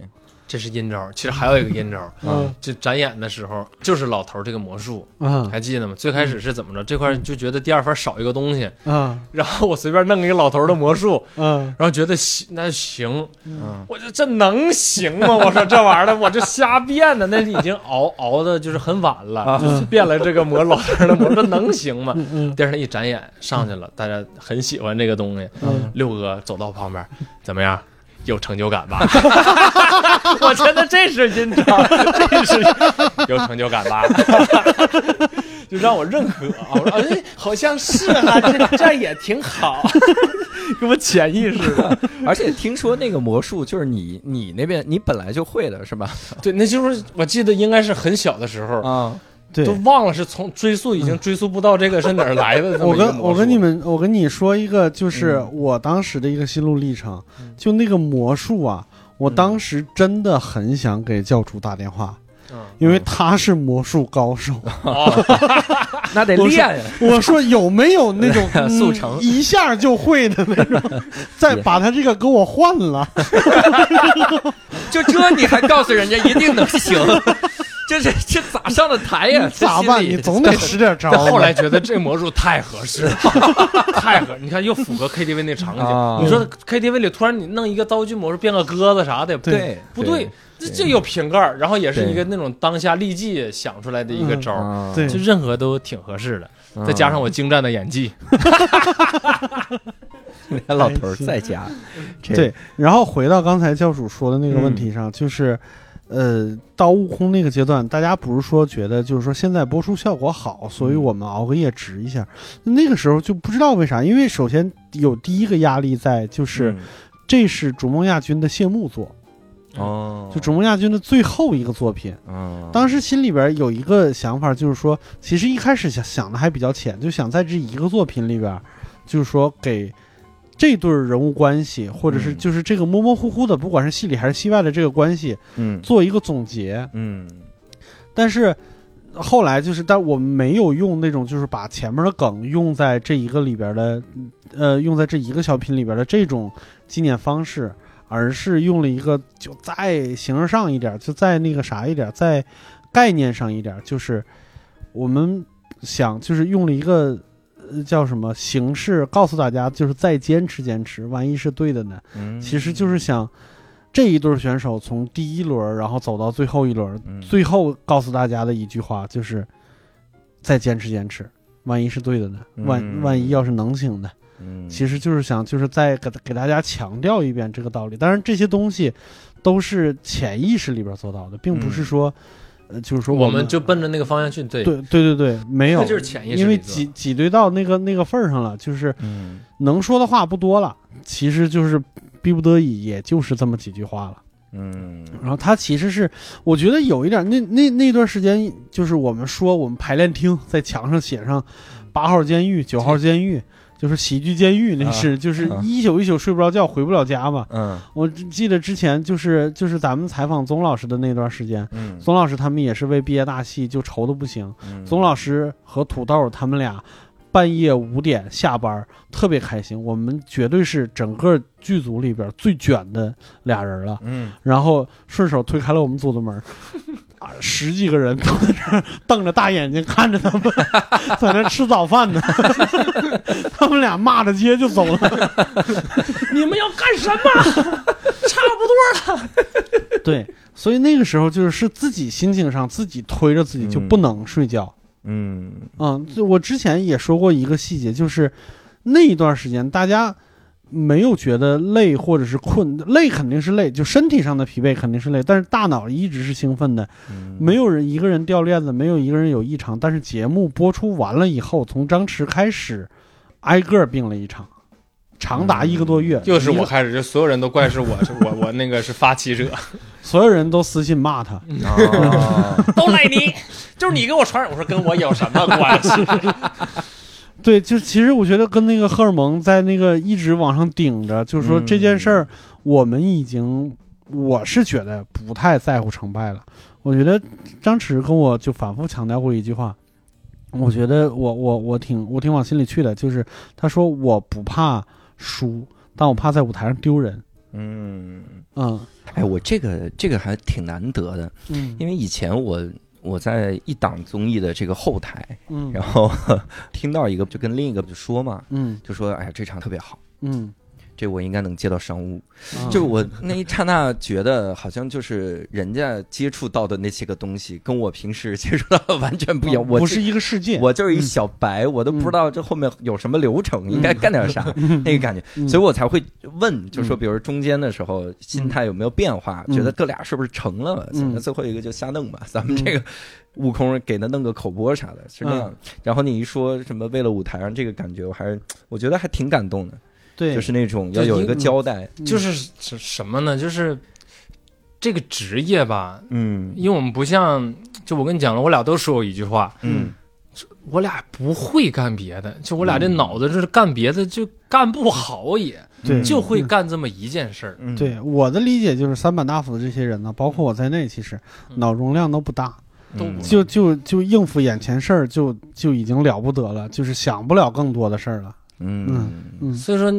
这是阴招。其实还有一个阴招，嗯就展演的时候，就是老头这个魔术，嗯还记得吗？最开始是怎么着？这块就觉得第二番少一个东西，嗯然后我随便弄一个老头的魔术，嗯然后觉得行，那行，嗯我说这能行吗？我说这玩意儿的，我这瞎变的，那已经熬 熬的就是很晚了，啊就变了这个魔老头儿的魔，这能行吗？第二天一展演上去了，大家很喜欢这个东西。嗯，六哥走到旁边，怎么样？有成就感吧？我觉得这是阴招，这是有成就感吧？就让我认可啊！我说哎，好像是啊，这这样也挺好，跟我潜意识的。而且听说那个魔术就是你你那边你本来就会的是吧？对，那就是我记得应该是很小的时候，啊，对都。忘了是从追溯已经追溯不到这个是哪儿来的我。跟我跟你们，我跟你说一个，就是嗯我当时的一个心路历程嗯，就那个魔术啊，我嗯当时真的很想给教主打电话，嗯，因为他是魔术高手。哦，那得练呀。我说有没有那种嗯 速成一下就会的那种，再把他这个给我换了。就这你还告诉人家一定能行？这这这这咋上的台呀？咋办？你总得使点招后来觉得这魔术太合适了，太合，你看又符合 KTV 那场景。啊你说 KTV 里突然你弄一个道具魔术，变个鸽子啥的，对不对？这这有瓶盖，然后也是一个那种当下立即想出来的一个招对就任何都挺合适的。再加上我精湛的演技，那老头在家，对，然后回到刚才教主说的那个问题上，就是，呃，到悟空那个阶段，大家不是说觉得就是说现在播出效果好，所以我们熬个夜值一下。那个时候就不知道为啥，因为首先有第一个压力在，就是、嗯这是逐梦亚军的谢幕作，哦，就逐梦亚军的最后一个作品。嗯，当时心里边有一个想法，就是说，其实一开始想想的还比较浅，就想在这一个作品里边，就是说给这对人物关系，或者是嗯就是这个模模糊糊的，不管是戏里还是戏外的这个关系，嗯做一个总结。嗯但是后来就是，但我们没有用那种就是把前面的梗用在这一个里边的，呃，用在这一个小品里边的这种纪念方式，而是用了一个就再形式上一点，就再那个啥一点，再概念上一点，就是我们想就是用了一个。呃叫什么形式告诉大家，就是再坚持坚持，万一是对的呢？嗯，其实就是想这一对选手从第一轮，然后走到最后一轮，嗯最后告诉大家的一句话就是：再坚持坚持，万一是对的呢？万嗯万一要是能行呢？嗯其实就是想，就是再给给大家强调一遍这个道理。当然，这些东西都是潜意识里边做到的，并不是说，呃，就是说们我们就奔着那个方向去。对，对对对对，没有，就是潜意识因为挤挤兑到那个那个份儿上了，就是嗯能说的话不多了，其实就是逼不得已，也就是这么几句话了。嗯然后他其实是，我觉得有一点，那那那段时间，就是我们说我们排练厅在墙上写上八号监狱、九号监狱，就是喜剧监狱，那是、就是啊一宿一宿睡不着觉，回不了家嘛。嗯我记得之前就是就是咱们采访宗老师的那段时间，嗯，宗老师他们也是为毕业大戏就愁的不行，嗯宗老师和土豆他们俩半夜五点下班，特别开心。我们绝对是整个剧组里边最卷的俩人了。嗯然后顺手推开了我们组的门儿，啊，十几个人都在这儿瞪着大眼睛看着他们，在那吃早饭呢。他们俩骂着街就走了。你们要干什么？差不多了。对，所以那个时候就是是自己心情上自己推着自己就不能睡觉。嗯嗯，就我之前也说过一个细节，就是那一段时间大家。没有觉得累或者是困，累肯定是累，就身体上的疲惫肯定是累，但是大脑一直是兴奋的，嗯没有人一个人掉链子，没有一个人有异常。但是节目播出完了以后，从张弛开始，挨个儿病了一场，长达一个多月。就是我开始，就所有人都怪是 我，是我我那个是发起者，所有人都私信骂他。啊 都赖你，就是你给我传染。我说跟我有什么关系？对，就其实我觉得跟那个荷尔蒙在那个一直往上顶着，就是说这件事儿，我们已经，我是觉得不太在乎成败了。我觉得张弛跟我就反复强调过一句话，我觉得我我我挺我挺往心里去的，就是他说我不怕输，但我怕在舞台上丢人。嗯，嗯哎，我这个这个还挺难得的，嗯因为以前我我在一档综艺的这个后台，嗯。然后 听到一个就跟另一个就说嘛，嗯。就说哎呀这场特别好，嗯，这我应该能接到商务。啊就我那一刹那觉得好像就是人家接触到的那些个东西，跟我平时接触到的完全不一样。我不是一个世界。我就是一小白，我都不知道这后面有什么流程，应该干点啥，那个感觉，嗯。所以我才会问，就说嗯比如中间的时候心态有没有变化，嗯。觉得哥俩是不是成了？最后一个就瞎弄吧，咱们这个悟空给他弄个口播啥的，是这样。然后你一说什么为了舞台上这个感觉，我还是我觉得还挺感动的，对，就是那种要有一个交代，就是什什么呢？就是这个职业吧，嗯。因为我们不像，就我跟你讲了，我俩都说过一句话，嗯。我俩不会干别的，就我俩这嗯。脑子就是干别的就干不好也，对就会干这么一件事儿。嗯，对我的理解就是三板大斧的这些人呢，包括我在内，其实嗯。脑容量都不大，都嗯。就就就应付眼前事儿，就就已经了不得了，就是想不了更多的事儿了。嗯。嗯所以说，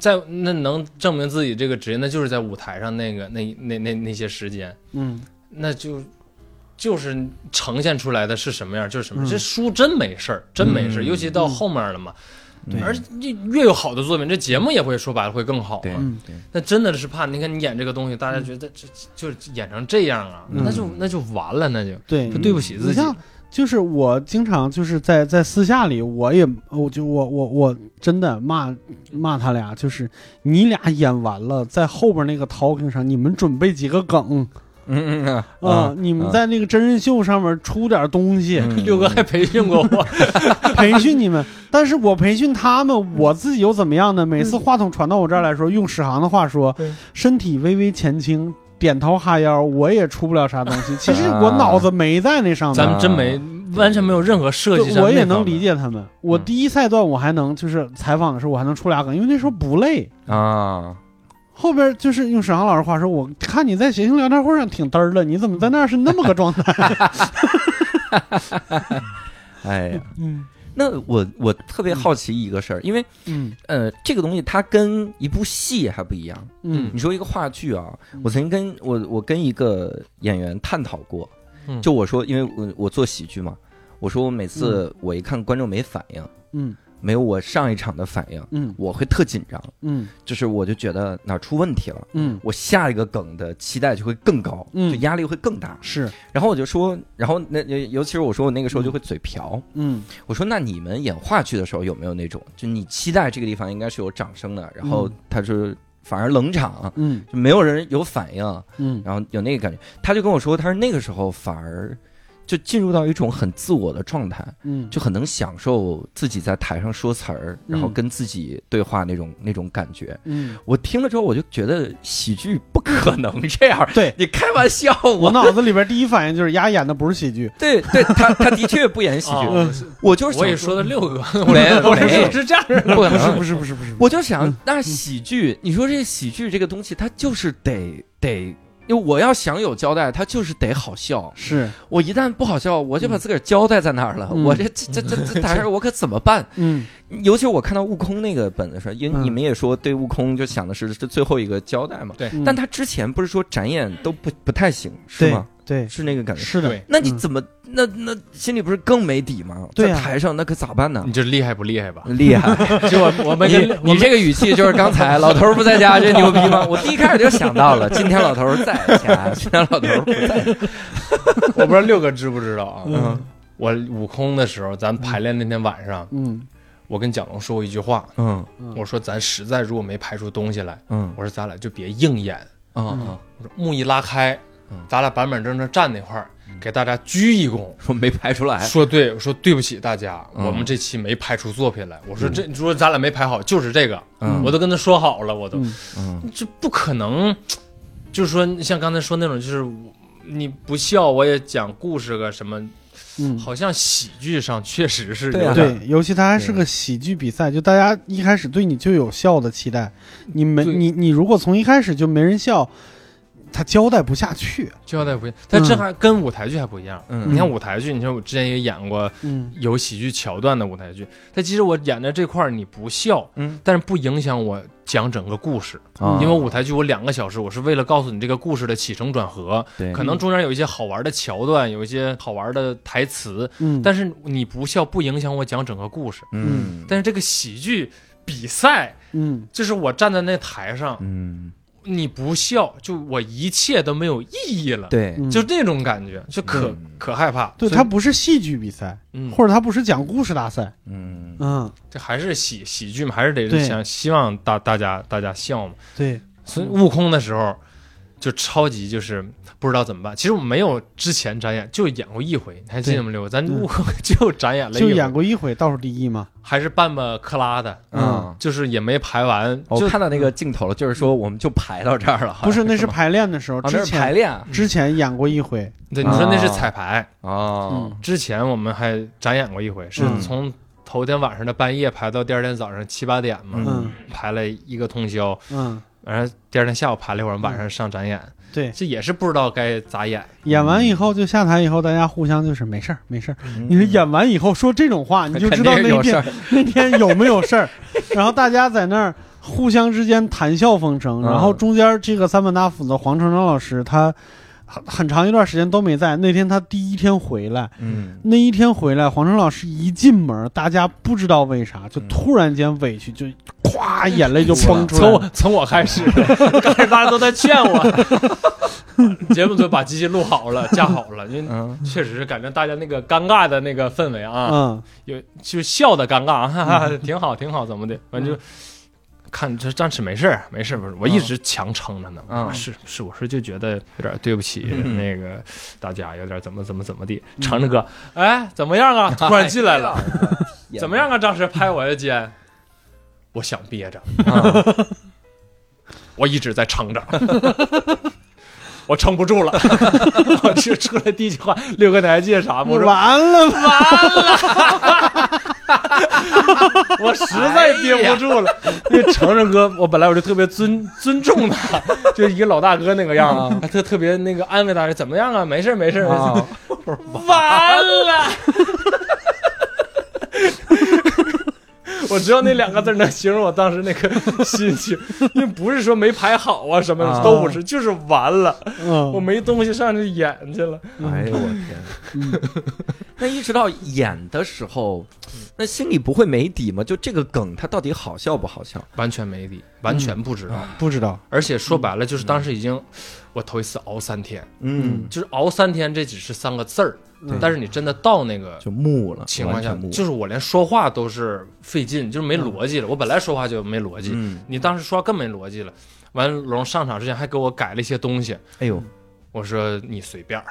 在那能证明自己这个职业，那就是在舞台上那个那那那那些时间，嗯。那就就是呈现出来的是什么样就是什么这书真没事儿，真没事儿，嗯尤其到后面了嘛。对。而越越有好的作品，这节目也会说白了会更好嘛。嗯。对，那真的是怕，你看你演这个东西，大家觉得这就演成这样啊，嗯。那就那就完了，那就对就对不起自己。你像就是我经常就是在在私下里，我也我就我我我真的骂骂他俩，就是你俩演完了，在后边那个 talking 上，你们准备几个梗嗯嗯啊啊、你们在那个真人秀上面出点东西，嗯六哥还培训过我，培训你们。但是我培训他们，我自己又怎么样呢？每次话筒传到我这儿来说，用史航的话说，身体微微前倾。点头哈腰，我也出不了啥东西。其实我脑子没在那上面，咱们真没完全没有任何设计上。我也能理。解他们。我嗯第一赛段我还能就是采访的时候我还能出俩梗，因为那时候不累。啊，后边就是用沈航老师话说，我看你在谐星聊天会上挺嘚儿的，你怎么在那儿是那么个状态？哎呀，嗯那我我特别好奇一个事儿，因为嗯。呃，这个东西它跟一部戏还不一样。嗯。你说一个话剧啊嗯，我曾经跟我我跟一个演员探讨过，嗯。就我说，因为我我做喜剧嘛，我说我每次我一看观众没反应，嗯没有我上一场的反应，嗯。我会特紧张，嗯。就是我就觉得哪儿出问题了。嗯，我下一个梗的期待就会更高，嗯。就压力会更大。是。然后我就说，然后那尤尤其是我说我那个时候就会嘴瓢，嗯。我说那你们演话剧的时候有没有那种，就你期待这个地方应该是有掌声的，然后嗯。他是反而冷场，嗯。就没有人有反应，嗯。然后有那个感觉。他就跟我说，他说那个时候反而就进入到一种很自我的状态，嗯，就很能享受自己在台上说词儿，然后跟自己对话那种那种感觉。嗯。我听了之后，我就觉得喜剧不可能这样。对。你开玩笑，我我脑子里边第一反应就是丫演的不是喜剧。对对，他他的确不演喜剧，哦。我就是我也说了六个，没我是没 说是这样。的。不是不可能。不是不是不是，我就想嗯，那喜剧，你说这喜剧这个东西，它就是得得，因为我要想有交代，他就是得好笑。是。我一旦不好笑，我就把自个儿交代在那儿了，嗯。我这这这这这台上我可怎么办？嗯。尤其我看到悟空那个本子上，因为嗯。你们也说对悟空就想的是这最后一个交代嘛，对。嗯。但他之前不是说展演都不不太行是吗？对是那个感觉。是的那你怎么那那心里不是更没底吗？对呀在台上那可咋办呢你？这厉害不厉害吧？厉害！就我我们你跟你这个语气就是刚才老头儿不在家，这牛逼吗？我第一开始就想到了，今天老头儿在家，今天老头儿不在。我不知道六哥知不知道啊？嗯我悟空的时候，咱排练那天晚上，嗯我跟蒋龙说过一句话，嗯嗯我说咱实在如果没排出东西来，嗯我说咱俩就别硬演，嗯嗯，我说幕一拉开嗯，咱俩板板正正站那块儿，给大家鞠一躬。说没拍出来。说对，我说对不起大家，嗯。我们这期没拍出作品来。我说这，你说咱俩没拍好，就是这个，嗯。我都跟他说好了，我都，这不可能，就是说像刚才说那种，就是你不笑我也讲故事个什么，嗯，好像喜剧上确实是对啊。有点对，尤其它还是个喜剧比赛，就大家一开始对你就有笑的期待，你没对。你你如果从一开始就没人笑，他交代不下去。交代不一样，但这还跟舞台剧还不一样。嗯。你看舞台剧，你说我之前也演过嗯。有喜剧桥段的舞台剧，但其实我演的这块儿你不笑，嗯，但是不影响我讲整个故事，啊。因为舞台剧我两个小时，我是为了告诉你这个故事的起承转合，对。可能中间有一些好玩的桥段，有一些好玩的台词，嗯，但是你不笑不影响我讲整个故事。嗯。但是这个喜剧比赛，嗯。就是我站在那台上，嗯你不笑，就我一切都没有意义了。对嗯就那种感觉，就可对可害怕。对，它不是戏剧比赛，嗯，或者它不是讲故事大赛。嗯嗯，这还是喜喜剧嘛，还是得想希望大大家大家笑嘛。对，所以悟空的时候，就超级就是不知道怎么办。其实我们没有之前展演，就演过一回，你还记得吗？刘？咱 就展演了一回，就演过一回倒数第一嘛。还是半巴克拉的，嗯，就是也没排完，就我看到那个镜头了，就是说我们就排到这儿了，不是，那是排练的时候，之是排练啊之前演过一回。对你说那是啊彩排，哦，之前我们还展演过一回，是嗯从头天晚上的半夜排到第二天早上七八点嘛，嗯排了一个通宵，嗯，完了第二天下午排了一会儿，晚上上展演，对，这也是不知道该咋演。演完以后就下台以后，大家互相就是没事儿没事儿。嗯你说演完以后说这种话，你就知道那天 那天有没有事儿。然后大家在那儿互相之间谈笑风生，嗯然后中间这个三本大斧子黄成章老师他很很长一段时间都没在。那天他第一天回来，嗯那一天回来，黄成老师一进门，大家不知道为啥就突然间委屈，就咵眼泪就崩出来。从我从我开始，刚才大家都在劝我，节目组把机器录好了，架好了，因为嗯确实是感觉大家那个尴尬的那个氛围啊，嗯，有就笑的尴尬，哈哈，挺好挺好，怎么的，反正就。看这张弛没事儿没事儿不是，我一直强撑着呢。嗯啊是是，我是就觉得有点对不起嗯那个大家，有点怎么怎么怎么地。长城哥，哎，怎么样啊？突然进来了，怎么样啊？当时拍我的肩，我想憋着，啊 我一直在撑着，我撑不住了，我这出来第一句话，六哥你还记得啥吗？我说完了吧？我实在憋不住了，因为程程哥，我本来我就特别尊尊重他，就一个老大哥那个样啊儿，还特特别那个安慰他，怎么样啊？没事儿没事 完了。我知道那两个字能形容我当时那个 心情，因为不是说没排好啊什么啊的，都不是，就是完了，我嗯，没东西上去演去了。哎呦我天！那一直到演的时候，那心里不会没底吗？就这个梗，它到底好笑不好笑？完全没底，完全不知道。不知道。而且说白了，就是当时已经，我头一次熬三天，嗯，就是熬三天，这只是三个字儿，但是你真的到那个就木了，情况下就是我连说话都是费劲，就是没逻辑了。我本来说话就没逻辑，嗯，你当时说话更没逻辑了。完，龙上场之前还给我改了一些东西，哎呦，我说你随便儿，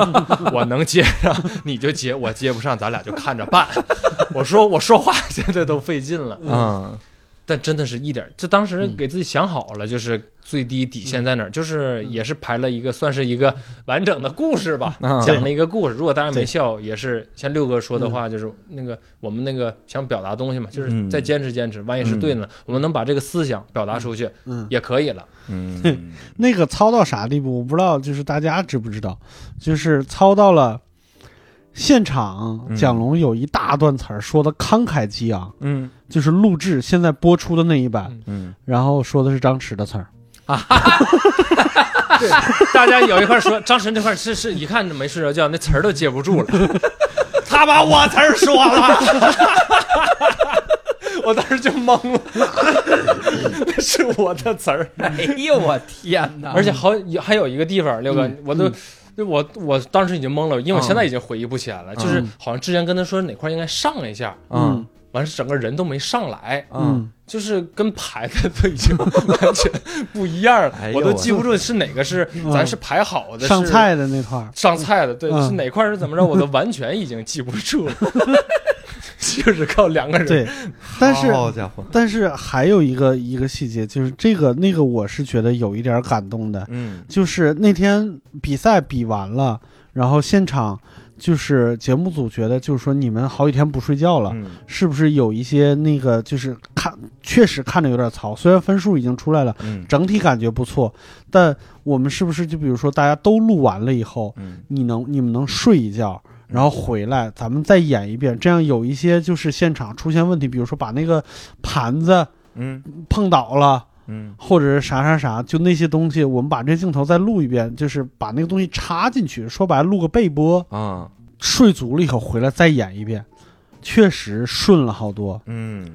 我能接上你就接，我接不上咱俩就看着办。我说我说话现在都费劲了，嗯但真的是一点儿，就当时给自己想好了，就是最低底线在哪儿，就是也是排了一个算是一个完整的故事吧，嗯。讲了一个故事。如果大家没笑，也是像六哥说的话，就是那个我们那个想表达东西嘛，就是嗯。再坚持坚持，万一是对的呢，我们能把这个思想表达出去嗯，也可以了。嗯，那个糙到啥地步？我不知道，就是大家知不知道？就是糙到了现场，嗯。蒋龙有一大段词儿说的慷慨激昂，嗯就是录制现在播出的那一版，嗯。然后说的是张弛的词儿。大家有一块说张弛这块是是一看就没睡着觉，那词儿都接不住了，他把我词儿说了，我当时就懵了，那是我的词儿，哎呦我天哪！而且好还有一个地方，六哥嗯，我都嗯。就我我当时已经懵了，因为我嗯现在已经回忆不起来了。就是嗯。好像之前跟他说哪块应该上一下，嗯完事整个人都没上来，嗯，就是跟排的都已经完全不一样了我都记不住是哪个是嗯。咱是排好的，上菜的那块儿，上菜的，对，嗯。是哪块是怎么着，我都完全已经记不住了，就是靠两个人。对，但是好家伙，但是还有一个一个细节，就是这个那个我是觉得有一点感动的，嗯。就是那天比赛比完了，然后现场就是节目组觉得就是说你们好几天不睡觉了，嗯。是不是有一些那个就是看确实看着有点糙，虽然分数已经出来了，嗯。整体感觉不错，但我们是不是就比如说大家都录完了以后，嗯。你能你们能睡一觉？然后回来，咱们再演一遍，这样有一些就是现场出现问题，比如说把那个盘子嗯。碰倒了，嗯。或者是啥啥啥，就那些东西，我们把这镜头再录一遍，就是把那个东西插进去，说白了录个背播，啊。睡足了以后回来再演一遍，确实顺了好多，嗯。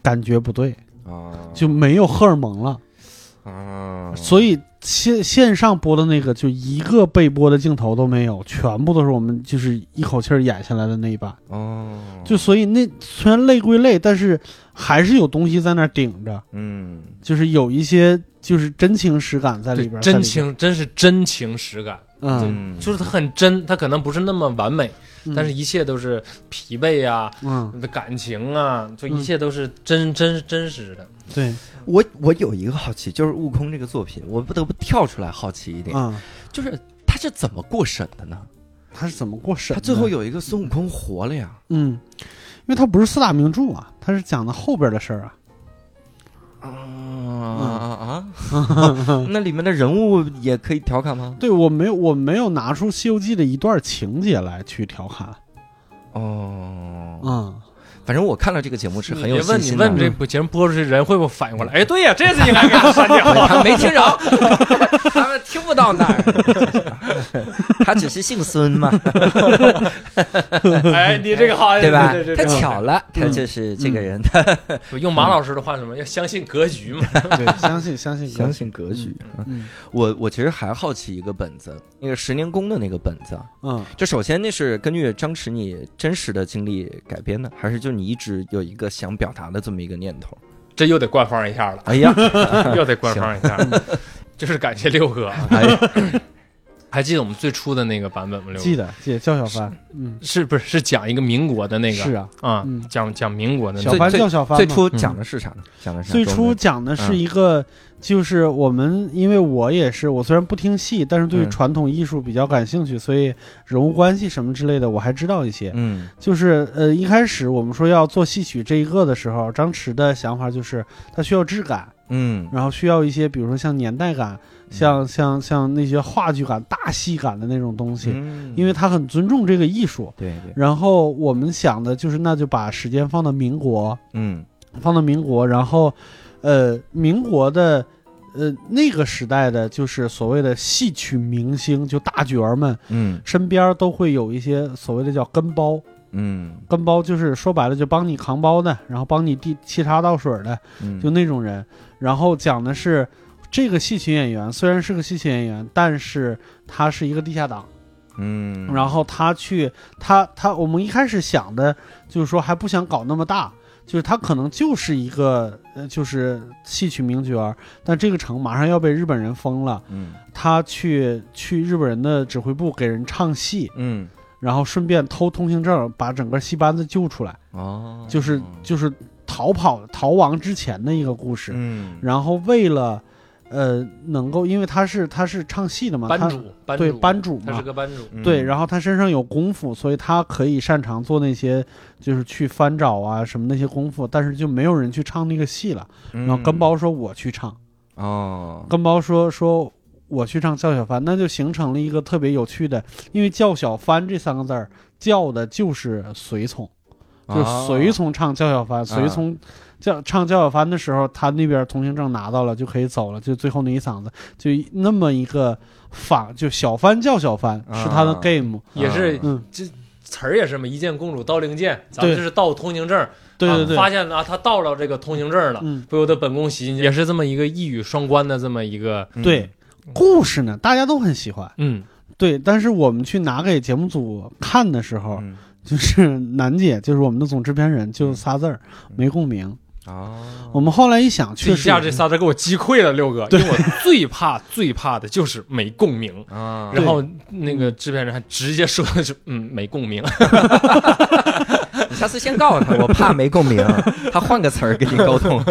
感觉不对，啊。就没有荷尔蒙了。啊，所以线线上播的那个就一个被播的镜头都没有，全部都是我们就是一口气儿演下来的那一版。哦，就所以那虽然累归累，但是还是有东西在那儿顶着，嗯。就是有一些就是真情实感在里边真情真是真情实感，嗯，就是它很真，它可能不是那么完美，嗯，但是一切都是疲惫啊、嗯，的感情啊，就一切都是真真真实的。对，我我有一个好奇，就是《悟空》这个作品，我不得不跳出来好奇一点，嗯，就是他是怎么过审的呢？他是怎么过审的？他最后有一个孙悟空活了呀，嗯，因为他不是四大名著啊，他是讲的后边的事儿啊。啊啊啊！那里面的人物也可以调侃吗？对我没有，我没有拿出《西游记》的一段情节来去调侃。哦，嗯，反正我看了这个节目是很有信心的。你问这部节目播出去，人会不会反应过来？哎，对呀，这次应该给他删掉。他没听着，他们听不到那儿，他只是姓孙嘛，哎，你这个好，对吧？太巧了，他就是这个人，对 用马老师的话，什么要相信格局嘛？对，相信相信相信格局。嗯我我其实还好奇一个本子，那个十年功的那个本子啊，嗯，就首先那是根据张弛你真实的经历改编的，还是就你一直有一个想表达的这么一个念头？这又得官方一下了，哎呀，又得官方一下。了，就是感谢六哥。哎呀，还记得我们最初的那个版本吗？六哥？记得记得叫小帆，嗯，是不是是讲一个民国的那个？是啊，啊嗯，讲讲民国的那小个帆叫小帆嘛，最初讲的是啥呢？讲的是最初讲的是一个，就是我们，因为我也是，我虽然不听戏，但是对嗯。传统艺术比较感兴趣，所以人物关系什么之类的我还知道一些。嗯。就是呃，一开始我们说要做戏曲这一个的时候，张弛的想法就是它需要质感，嗯。然后需要一些比如说像年代感，像像像那些话剧感、大戏感的那种东西，嗯，因为他很尊重这个艺术。对对，然后我们想的就是，那就把时间放到民国，嗯。放到民国，然后，呃，民国的，呃，那个时代的，就是所谓的戏曲明星，就大角儿们嗯。身边都会有一些所谓的叫跟包，嗯。跟包就是说白了就帮你扛包的，然后帮你递沏茶倒水的，嗯，就那种人。然后讲的是这个戏曲演员虽然是个戏曲演员，但是他是一个地下党。嗯，然后他去，他他，我们一开始想的就是说还不想搞那么大，就是他可能就是一个呃，就是戏曲名角儿，但这个城马上要被日本人封了，嗯他去去日本人的指挥部给人唱戏，嗯然后顺便偷通行证，把整个戏班子救出来，哦，就是就是逃跑逃亡之前的一个故事。嗯然后为了呃能够，因为他是他是唱戏的嘛，他班主，班对班主嘛。他是，个班主，嗯。对，然后他身上有功夫，所以他可以擅长做那些就是去翻找啊什么那些功夫，但是就没有人去唱那个戏了。然后跟包说我去唱，嗯哦，跟包说说我去唱叫小帆，那就形成了一个特别有趣的，因为叫小帆这三个字儿叫的就是随从，就随从唱叫小帆，随从叫唱叫小帆的时候，他那边通行证拿到了就可以走了，就最后那一嗓子，就那么一个仿，就小帆叫小帆是他的啊。game，也是嗯，词儿也是嘛，一见公主到令箭，咱们对这是到通行证，对对对，啊发现啊他到了这个通行证了，嗯。不由得本宫喜心，也是这么一个一语双关的这么一个，嗯对，故事呢，大家都很喜欢。嗯，对，但是我们去拿给节目组看的时候，嗯就是楠姐，就是我们的总制片人，就仨字儿嗯没共鸣。啊，我们后来一想，这确实一下这仨字给我击溃了，六哥，因为我最怕最怕的就是没共鸣。啊，然后那个制片人还直接说的是，嗯，没共鸣。你下次先告诉他，我怕没共鸣，他换个词儿跟你沟通。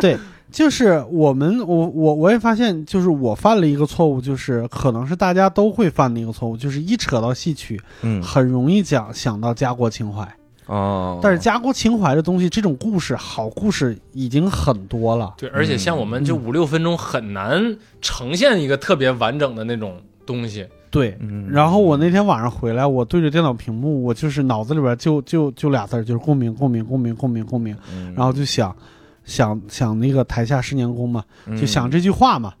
对，就是我们，我我我也发现，就是我犯了一个错误，就是可能是大家都会犯的一个错误，就是一扯到戏曲，嗯很容易讲想到家国情怀。哦，但是家国情怀的东西，这种故事，好故事已经很多了。对，而且像我们这五六分钟很难呈现一个特别完整的那种东西。对，嗯，然后我那天晚上回来，我对着电脑屏幕，我就是脑子里边就就就俩字儿，就是共鸣，共鸣，共鸣，共鸣，共鸣。嗯，然后就想，想想那个台下十年功嘛，就想这句话嘛，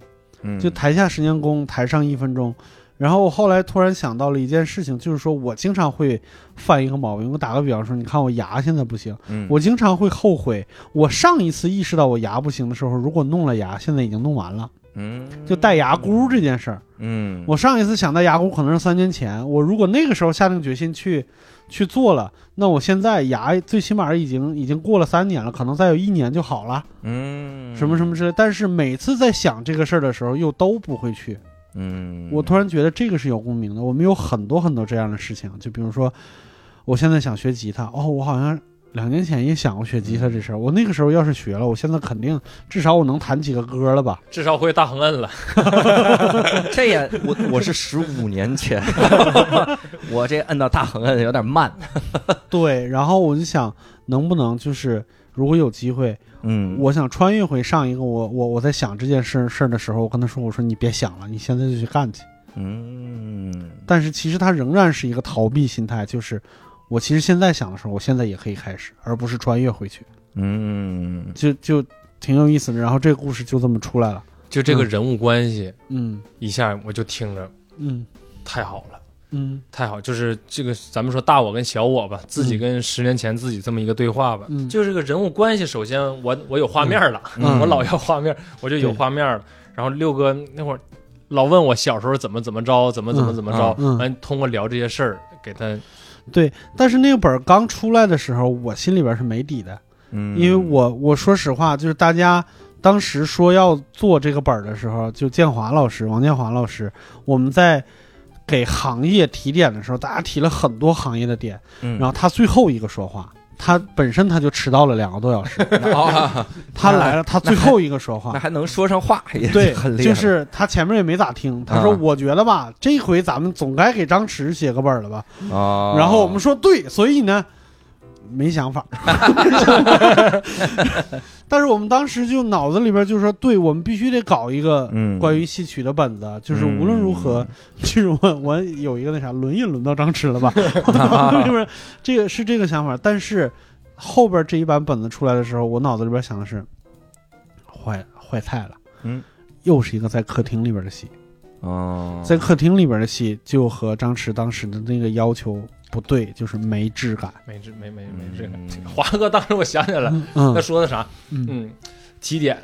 嗯，就台下十年功，台上一分钟。然后我后来突然想到了一件事情，就是说我经常会犯一个毛病。我打个比方说，你看我牙现在不行，嗯我经常会后悔，我上一次意识到我牙不行的时候，如果弄了牙，现在已经弄完了。嗯，就戴牙箍这件事儿，嗯，我上一次想戴牙箍可能是三年前，我如果那个时候下定决心去去做了，那我现在牙最起码已经已经过了三年了，可能再有一年就好了，嗯什么什么之类。但是每次在想这个事儿的时候，又都不会去。嗯，我突然觉得这个是有共鸣的。我们有很多很多这样的事情，就比如说，我现在想学吉他，哦，我好像两年前也想过学吉他这事儿。我那个时候要是学了，我现在肯定至少我能弹几个歌了吧？至少会大横摁了。这也我我是十五年前，我这摁到大横摁有点慢，对，然后我就想，能不能就是如果有机会，嗯，我想穿越回上一个我我我在想这件事事儿的时候，我跟他说，我说你别想了，你现在就去干去。嗯但是其实他仍然是一个逃避心态，就是我其实现在想的时候，我现在也可以开始，而不是穿越回去，嗯。就就挺有意思的。然后这个故事就这么出来了。就这个嗯。人物关系，嗯。一下我就听着嗯。太好了。嗯。太好，就是这个，咱们说大我跟小我吧，自己跟十年前自己这么一个对话吧，嗯。就是这个人物关系。首先我，我有画面了，嗯。我老要画面，我就有画面了。然后六哥那会儿老问我小时候怎么怎么着，怎么怎么怎么着，嗯。嗯。完、通过聊这些事儿给他，对，但是那个本儿刚出来的时候，我心里边是没底的，嗯，因为我我说实话，就是大家当时说要做这个本儿的时候，就建华老师、王建华老师，我们在给行业提点的时候，大家提了很多行业的点，嗯，然后他最后一个说话，他本身他就迟到了两个多小时，啊，他来了，他最后一个说话那。还能说上话，也对很，厉害，就是他前面也没咋听，他说：“啊我觉得吧，这回咱们总该给张弛写个本了吧？”啊。然后我们说对，所以呢，没想法。但是我们当时就脑子里边就说，对我们必须得搞一个嗯关于戏曲的本子，就是无论如何，就是我我有一个那啥，轮也轮到张弛了吧？是不是？这个是这个想法，但是后边这一版本子出来的时候，我脑子里边想的是，坏坏菜了，嗯，又是一个在客厅里边的戏。哦，在客厅里边的戏就和张弛当时的那个要求不对，就是没质感。没质没没没质感嗯。华哥当时我想起来了，嗯他说的啥？嗯嗯，提点。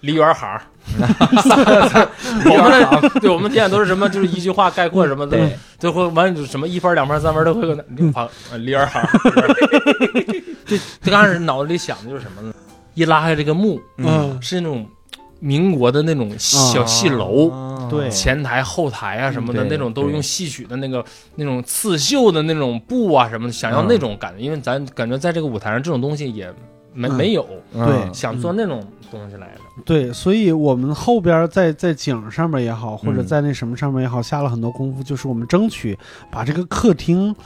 梨园行，我们那对我们提点都是什么？就是一句话概括什么的，最后完什么一分两分三分都会有那行梨园行。这这刚开始脑子里想的就是什么呢？一拉开这个幕，嗯是那种民国的那种小戏楼，哦对。前台后台啊什么的嗯那种，都是用戏曲的那个那种刺绣的那种布啊什么的，想要嗯那种感觉，因为咱感觉在这个舞台上这种东西也没嗯。没有，嗯。对想做那种东西来着。对，所以我们后边在在景上面也好，或者嗯在那什么上面也好，下了很多功夫，就是我们争取把这个客厅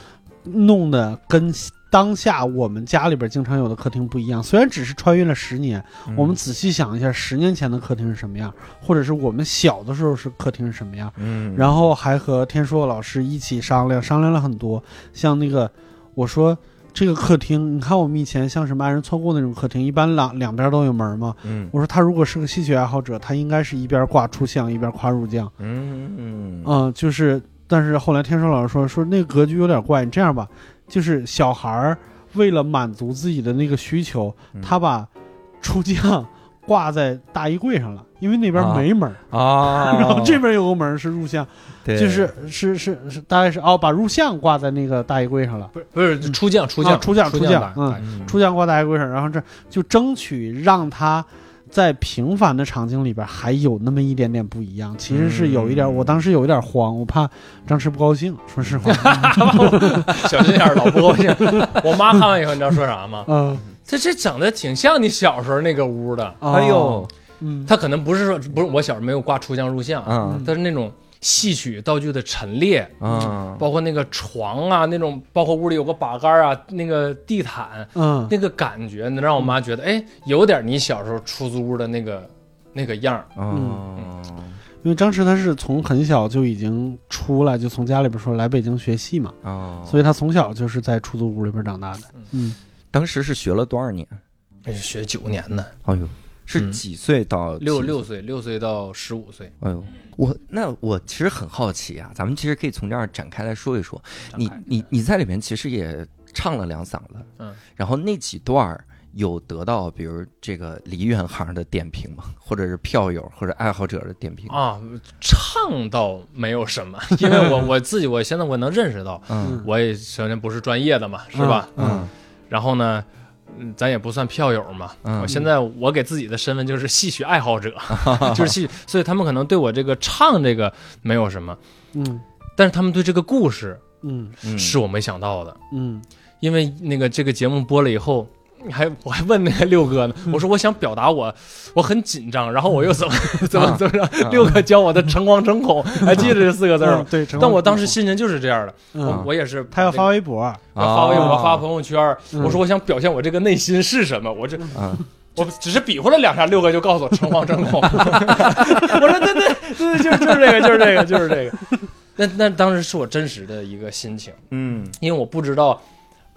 弄得跟当下我们家里边经常有的客厅不一样。虽然只是穿越了十年，嗯我们仔细想一下，十年前的客厅是什么样，或者是我们小的时候是客厅是什么样。嗯，然后还和天硕老师一起商量，商量了很多。像那个，我说这个客厅，你看我们以前像什么爱人错过那种客厅，一般两两边都有门嘛。嗯我说他如果是个戏曲爱好者，他应该是一边挂出像，一边夸入将。嗯嗯嗯，就是，但是后来天硕老师说说那个格局有点怪，你这样吧，就是小孩儿为了满足自己的那个需求，嗯。他把出将挂在大衣柜上了，因为那边啊。没门儿，啊，然后这边有个门儿是入相。对。就是是是是，大概是哦，把入相挂在那个大衣柜上了，不是不是出将出将啊出将出出将嗯出将挂大衣柜上，然后这就争取让它在平凡的场景里边还有那么一点点不一样。其实是有一点，嗯我当时有一点慌，我怕张弛不高兴。说实话，小心点，老不高兴。我妈看完以后，你知道说啥吗？嗯，这这整的挺像你小时候那个屋的。哎呦，嗯，他可能不是说不是我小时候没有挂出将入相，嗯他是那种戏曲道具的陈列，嗯，包括那个床啊，那种包括屋里有个把杆啊，那个地毯，嗯。那个感觉能让我妈觉得，哎，有点你小时候出租屋的那个那个样儿。嗯，因为张弛他是从很小就已经出来，就从家里边说来北京学戏嘛，哦，所以他从小就是在出租屋里边长大的。嗯，当时是学了多少年？哎，学九年呢，哎呦，是嗯。几岁到几六六岁，六岁到十五岁。哎呦，我那我其实很好奇啊，咱们其实可以从这儿展开来说一说。你你你在里面其实也唱了两嗓子，嗯，然后那几段儿有得到比如这个梨园行的点评吗？或者是票友或者爱好者的点评？啊，唱倒没有什么，因为我我自己我现在我能认识到，嗯我也首先不是专业的嘛，是吧？嗯然后呢，嗯，咱也不算票友嘛。嗯我现在我给自己的身份就是戏曲爱好者，就是戏，所以他们可能对我这个唱这个没有什么，嗯但是他们对这个故事嗯嗯是我没想到的，嗯因为那个这个节目播了以后。还我还问那个六哥呢，我说我想表达我我很紧张，然后我又怎么 怎么怎么着？六哥教我的诚惶诚恐，还记得这四个字吗？嗯对，但我当时心情就是这样的，嗯我我也是他要发微博，我发微博啊发朋友圈，嗯我说我想表现我这个内心是什么，我这啊 我只是比划了两下，六哥就告诉我诚惶诚恐。我说对对对对，就是就是这个，就是这个，就是这个。那那当时是我真实的一个心情，嗯因为我不知道，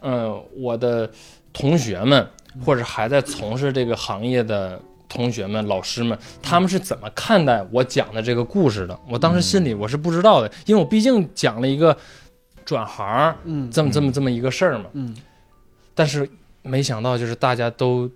嗯、我的同学们或者还在从事这个行业的同学们、老师们，他们是怎么看待我讲的这个故事的？我当时心里我是不知道的，因为我毕竟讲了一个转行嗯这么这么这么一个事儿嘛。嗯但是没想到，就是大家都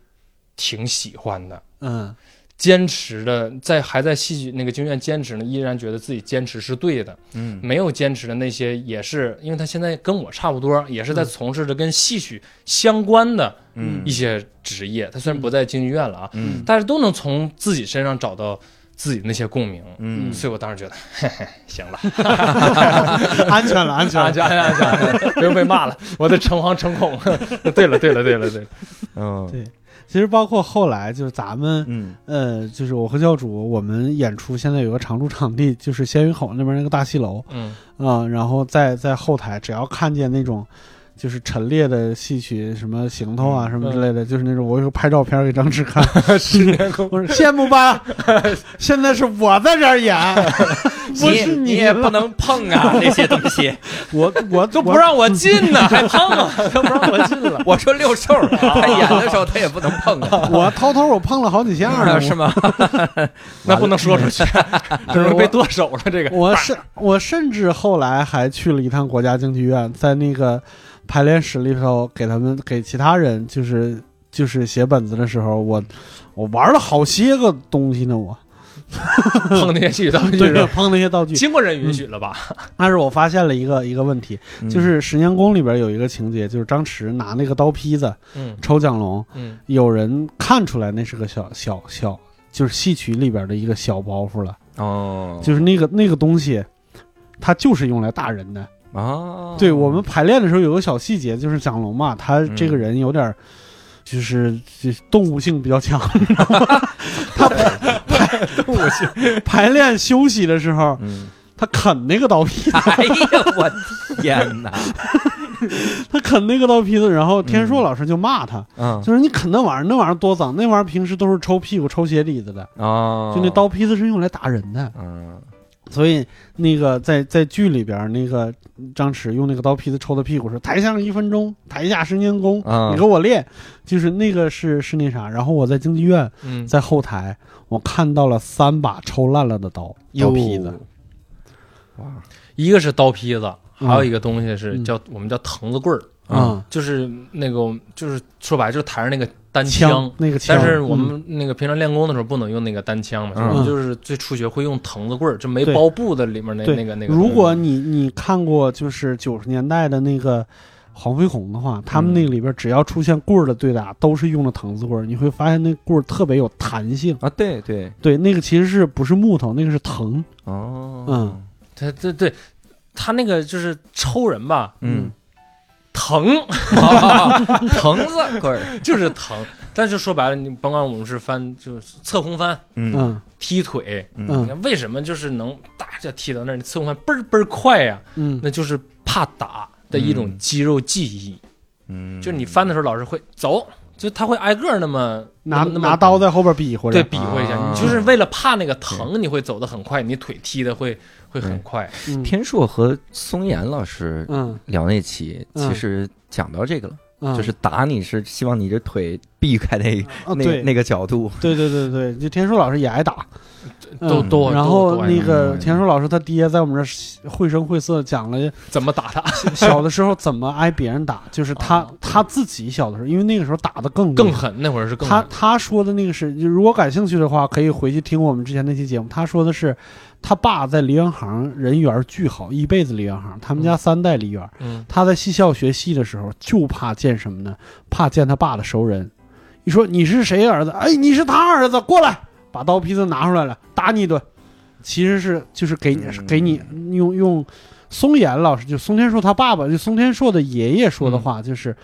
挺喜欢的，嗯坚持的在还在戏剧那个京剧院坚持呢，依然觉得自己坚持是对的。嗯没有坚持的那些，也是因为他现在跟我差不多，也是在从事着跟戏曲相关的嗯一些职业。他虽然不在京剧院了啊，嗯但是都能从自己身上找到自己那些共鸣。嗯所以我当时觉得，嘿嘿，行了，安全了，安全了。安全安全安全，不用被骂了，我得诚惶诚恐。对了对了对了对了，嗯对其实包括后来就是咱们嗯呃，就是我和教主，我们演出现在有个常驻场地，就是仙云口那边那个大戏楼嗯啊、然后在在后台，只要看见那种。就是陈列的戏曲，什么行头啊，嗯什么之类的，就是那种我有拍照片给张弛看，十年功我说羡慕吧，现在是我在这儿演，不你是你也不能碰啊 那些东西。我我都不让我进呢，还碰啊，都不让我进了。我说六兽，他演的时候他也不能碰啊，我偷偷我碰了好几下呢，是吗？那不能说出去，这是被剁手了。这个我甚我甚至后来还去了一趟国家京剧院，在那个排练室里头给他们给其他人就是就是写本子的时候，我我玩了好些个东西呢，我。碰那些道具。对是碰那些道具。经过人允许了吧？但是我发现了一个一个问题，嗯。就是《十年宫》里边有一个情节，就是张弛拿那个刀坯子嗯。抽蒋龙，嗯。有人看出来那是个小小小，就是戏曲里边的一个小包袱了，哦，就是那个那个东西，它就是用来打人的。啊，对我们排练的时候有个小细节，就是蒋龙嘛，他这个人有点儿，就是就是动物性比较强。他 排动物性排练休息的时候，嗯，他啃那个刀坯子，哎呀，我天哪，他啃那个刀坯子，然后天硕老师就骂他，嗯。就是你啃那玩意儿，那玩意儿多脏，那玩意儿平时都是抽屁股、抽鞋底子的，哦，就那刀坯子是用来打人的。嗯所以那个在在剧里边，那个张弛用那个刀坯子抽他屁股说：“台上一分钟，台下十年功，啊你给我练。”就是那个是是那啥。然后我在京剧院，嗯，在后台，我看到了三把抽烂了的刀刀坯子。哇，一个是刀坯子，嗯还有一个东西是嗯叫我们叫藤子棍儿，啊，就是那个就是说白了就是台上那个单枪那个枪，但是我嗯。们那个平常练功的时候不能用那个单枪嘛，嗯我们就是最初学会用藤子棍儿，就没包布的里面那那个那个。如果你你看过就是九十年代的那个黄飞鸿的话，他们那个里边只要出现棍儿的对打，都是用的藤子棍儿。你会发现那棍儿特别有弹性。啊，对对，对，那个其实是不是木头，那个是藤。哦，嗯。他对对，他那个就是抽人吧，嗯，疼。疼子棍儿，就是疼。但是说白了，你甭管我们是翻就是侧空翻、踢腿，嗯。嗯。你看为什么就是能大家踢到那儿，你侧空翻倍儿倍儿快呀？嗯。那就是怕打的一种嗯肌肉记忆。嗯，就是你翻的时候，老师会走，就他会挨个儿那么拿那么拿刀在后边比划。对比划一下，啊。你就是为了怕那个疼，你会走得很快，你腿踢的会会很快。嗯。天硕和松岩老师嗯。聊那期，嗯。其实讲到这个了，嗯，就是打你是希望你的腿避开那那那个角度，对对对对，就田硕老师也挨打，嗯都都然后那个嗯田硕老师他爹在我们这绘声绘色讲了怎么打他小的时候怎么挨别人打，就是他哦他自己小的时候，因为那个时候打的更。更狠？那会儿是更狠他他说的那个是，就如果感兴趣的话，可以回去听我们之前那期节目。他说的是，他爸在梨园行人缘巨好，一辈子梨园行，他们家三代梨园。嗯他在戏校学戏的时候，就怕见什么呢？怕见他爸的熟人。一说你是谁儿子？哎，你是他儿子，过来，把刀坯子拿出来了，打你一顿。其实是就是给你、嗯给你用用松岩老师，就松天硕他爸爸，就松天硕的爷爷说的话，就是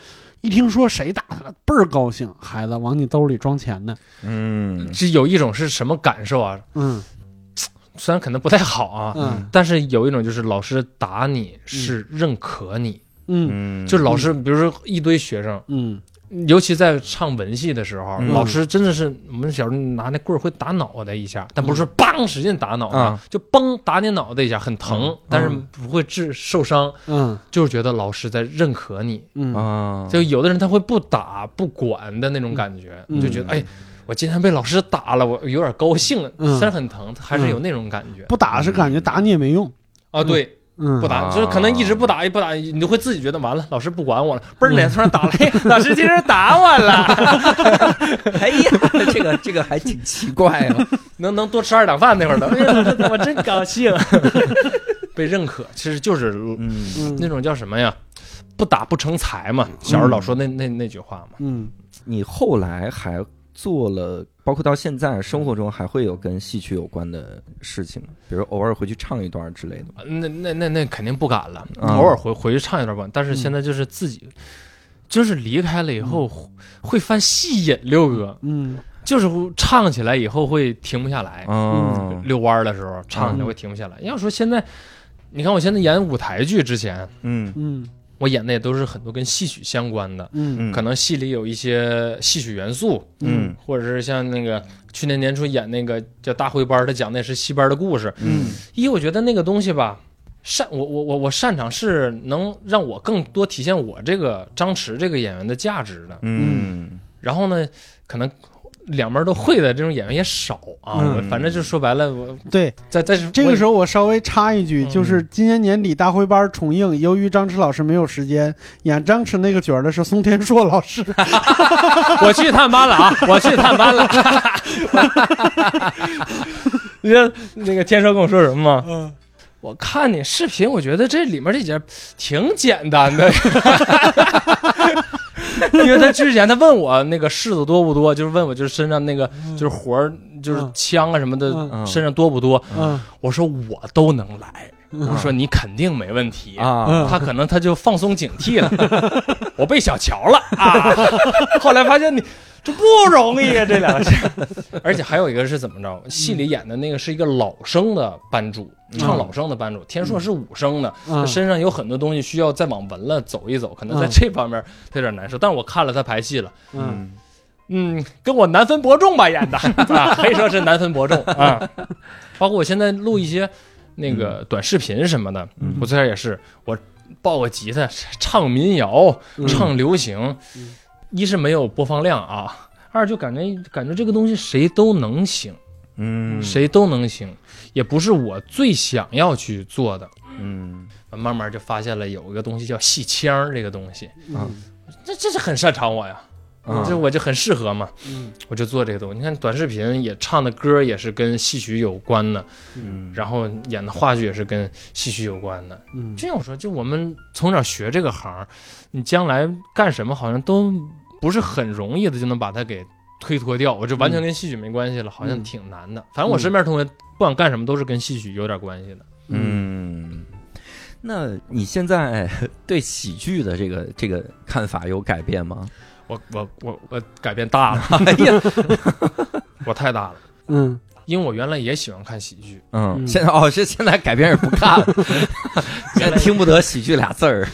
一听说谁打他了，倍儿高兴，孩子往你兜里装钱呢。嗯这有一种是什么感受啊？嗯 虽然可能不太好啊，嗯但是有一种就是老师打你是认可你，嗯嗯，就老师，比如说一堆学生，嗯尤其在唱文戏的时候，嗯。老师真的是我们小时候拿那棍儿会打脑袋一下，但不是说梆使劲打脑袋，啊。就嘣打你脑袋一下，很疼，嗯。但是不会致受伤，嗯。就是觉得老师在认可你。嗯。啊，就有的人他会不打不管的那种感觉，就觉得哎，我我今天被老师打了，我有点高兴，嗯。虽然很疼，还是有那种感觉、不打是感觉打你也没用，啊。对，嗯不，打啊就是可能一直不打，不打，你就会自己觉得完了，老师不管我了。嘣儿脸突然打了，嘿，老师竟然打我了，哎呀，这个这个还挺奇怪啊。能能多吃二两饭那会儿都，哎呀，老师我真高兴，被认可，其实就是嗯嗯那种叫什么呀？不打不成才嘛，小时候老说那那那句话嘛。嗯你后来还做了，包括到现在生活中还会有跟戏曲有关的事情，比如偶尔回去唱一段之类的那那那那肯定不敢了，嗯偶尔回回去唱一段吧。但是现在就是自己，就是离开了以后会犯戏瘾，六哥。嗯。就是唱起来以后会停不下来，嗯遛弯儿的时候唱起来会停不下来。要说现在，你看我现在演舞台剧之前，嗯。嗯我演的也都是很多跟戏曲相关的，嗯嗯，可能戏里有一些戏曲元素，嗯或者是像那个去年年初演那个叫大灰班，他讲的也是戏班的故事。嗯一，我觉得那个东西吧，擅我我我我擅长是能让我更多体现我这个张弛这个演员的价值的。嗯然后呢，可能两门都会的这种演员也少啊。嗯我反正就说白了，我对，在在这个时候候我稍微插一句，嗯就是今年年底大灰班重映，由于张弛老师没有时间演张弛那个角儿的是宋天硕老师，我去探班了啊，我去探班了。你知道那个天硕跟我说什么吗？嗯我看你视频，我觉得这里面这节挺简单的，因为他之前他问我那个柿子多不多，就是问我就是身上那个就是活儿就是枪啊什么的、嗯身上多不多，嗯我说我都能来，嗯我说你肯定没问题。啊嗯他可能他就放松警惕了，我被小瞧了啊！后来发现你这不容易啊，这两个事。而且还有一个是怎么着？戏里演的那个是一个老生的班主，唱老生的班主。天硕是武生的，身上有很多东西需要再往文了走一走，可能在嗯这方面他有点难受。但是我看了他排戏了，嗯嗯，跟我难分伯仲吧演的 啊，可以说是难分伯仲 啊。包括我现在录一些那个短视频什么的，嗯我最开始也是我抱个吉他唱民谣、嗯唱流行，嗯一是没有播放量啊，二就感觉感觉这个东西谁都能行，嗯谁都能行，也不是我最想要去做的。嗯慢慢就发现了有一个东西叫戏腔儿这个东西，嗯这这是很擅长我呀，嗯这我就很适合嘛。嗯我就做这个东西。你看短视频也唱的歌也是跟戏曲有关的，嗯然后演的话剧也是跟戏曲有关的。嗯这样我说，就我们从小学这个行，你将来干什么好像都不是很容易的就能把它给推脱掉。我这完全跟戏曲没关系了，好像挺难的。反正我身边同学不管干什么都是跟戏曲有点关系的。嗯，那你现在对喜剧的这个这个看法有改变吗？我我我我改变大了，哎呀，我太大了。嗯因为我原来也喜欢看喜剧，嗯，嗯现在哦是现在改变是不看了，现在听不得喜剧俩字儿。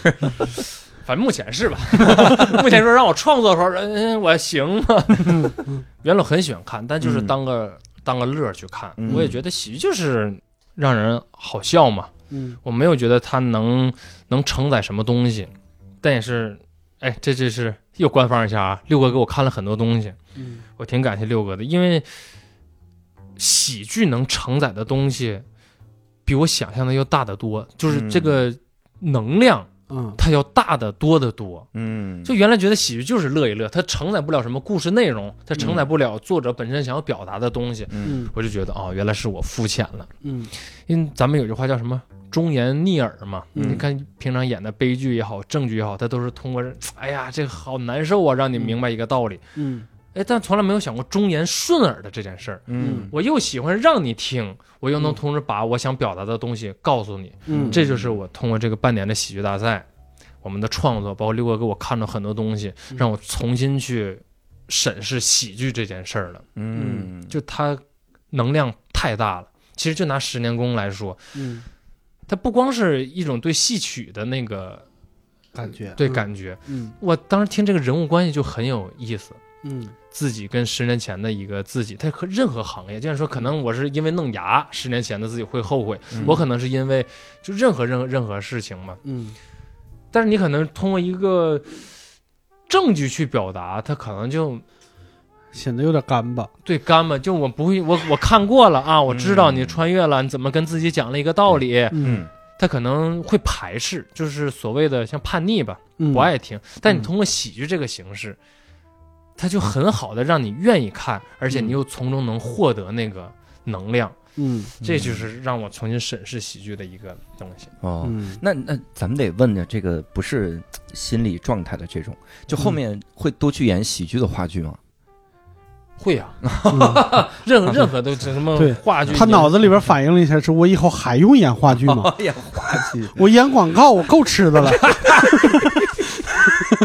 反正目前是吧？目前说让我创作的时候，嗯，我行吗？原来我很喜欢看，但就是当个、当个乐去看。嗯我也觉得喜剧就是让人好笑嘛，嗯我没有觉得它能能承载什么东西，但也是，哎，这这是又官方一下啊！六哥给我看了很多东西，嗯我挺感谢六哥的，因为喜剧能承载的东西比我想象的要大得多，就是这个能量嗯它要大得多得多。嗯，就原来觉得喜剧就是乐一乐，它承载不了什么故事内容，它承载不了作者本身想要表达的东西。嗯嗯我就觉得哦，原来是我肤浅了。嗯因为咱们有句话叫什么“忠言逆耳”嘛。嗯你看平常演的悲剧也好，正剧也好，它都是通过哎呀，这个好难受啊，让你明白一个道理。嗯哎，但从来没有想过忠言顺耳的这件事儿。嗯我又喜欢让你听，我又能同时把我想表达的东西告诉你。嗯这就是我通过这个半年的喜剧大赛，我们的创作，包括六哥给我看了很多东西，嗯让我重新去审视喜剧这件事儿了。嗯，就它能量太大了。其实就拿十年功来说，嗯它不光是一种对戏曲的那个感觉对感觉，嗯我当时听这个人物关系就很有意思。嗯自己跟十年前的一个自己，他和任何行业，就像说，可能我是因为弄牙，十年前的自己会后悔，嗯。我可能是因为就任何任何任何事情嘛。嗯。但是你可能通过一个证据去表达，他可能就显得有点干巴。对干巴，就我不会，我我看过了啊，我知道你嗯穿越了，你怎么跟自己讲了一个道理，嗯。他可能会排斥，就是所谓的像叛逆吧，嗯，不爱听。但你嗯。通过喜剧这个形式，它就很好的让你愿意看，而且你又从中能获得那个能量，嗯。这就是让我重新审视喜剧的一个东西。哦，嗯。那那咱们得问的这个不是心理状态的这种，就后面会多去演喜剧的话剧吗？会啊，嗯 任何任何都什么对。话剧，他脑子里边反映了一下，是我以后还用演话剧吗？演话剧，我演广告，我够吃的了。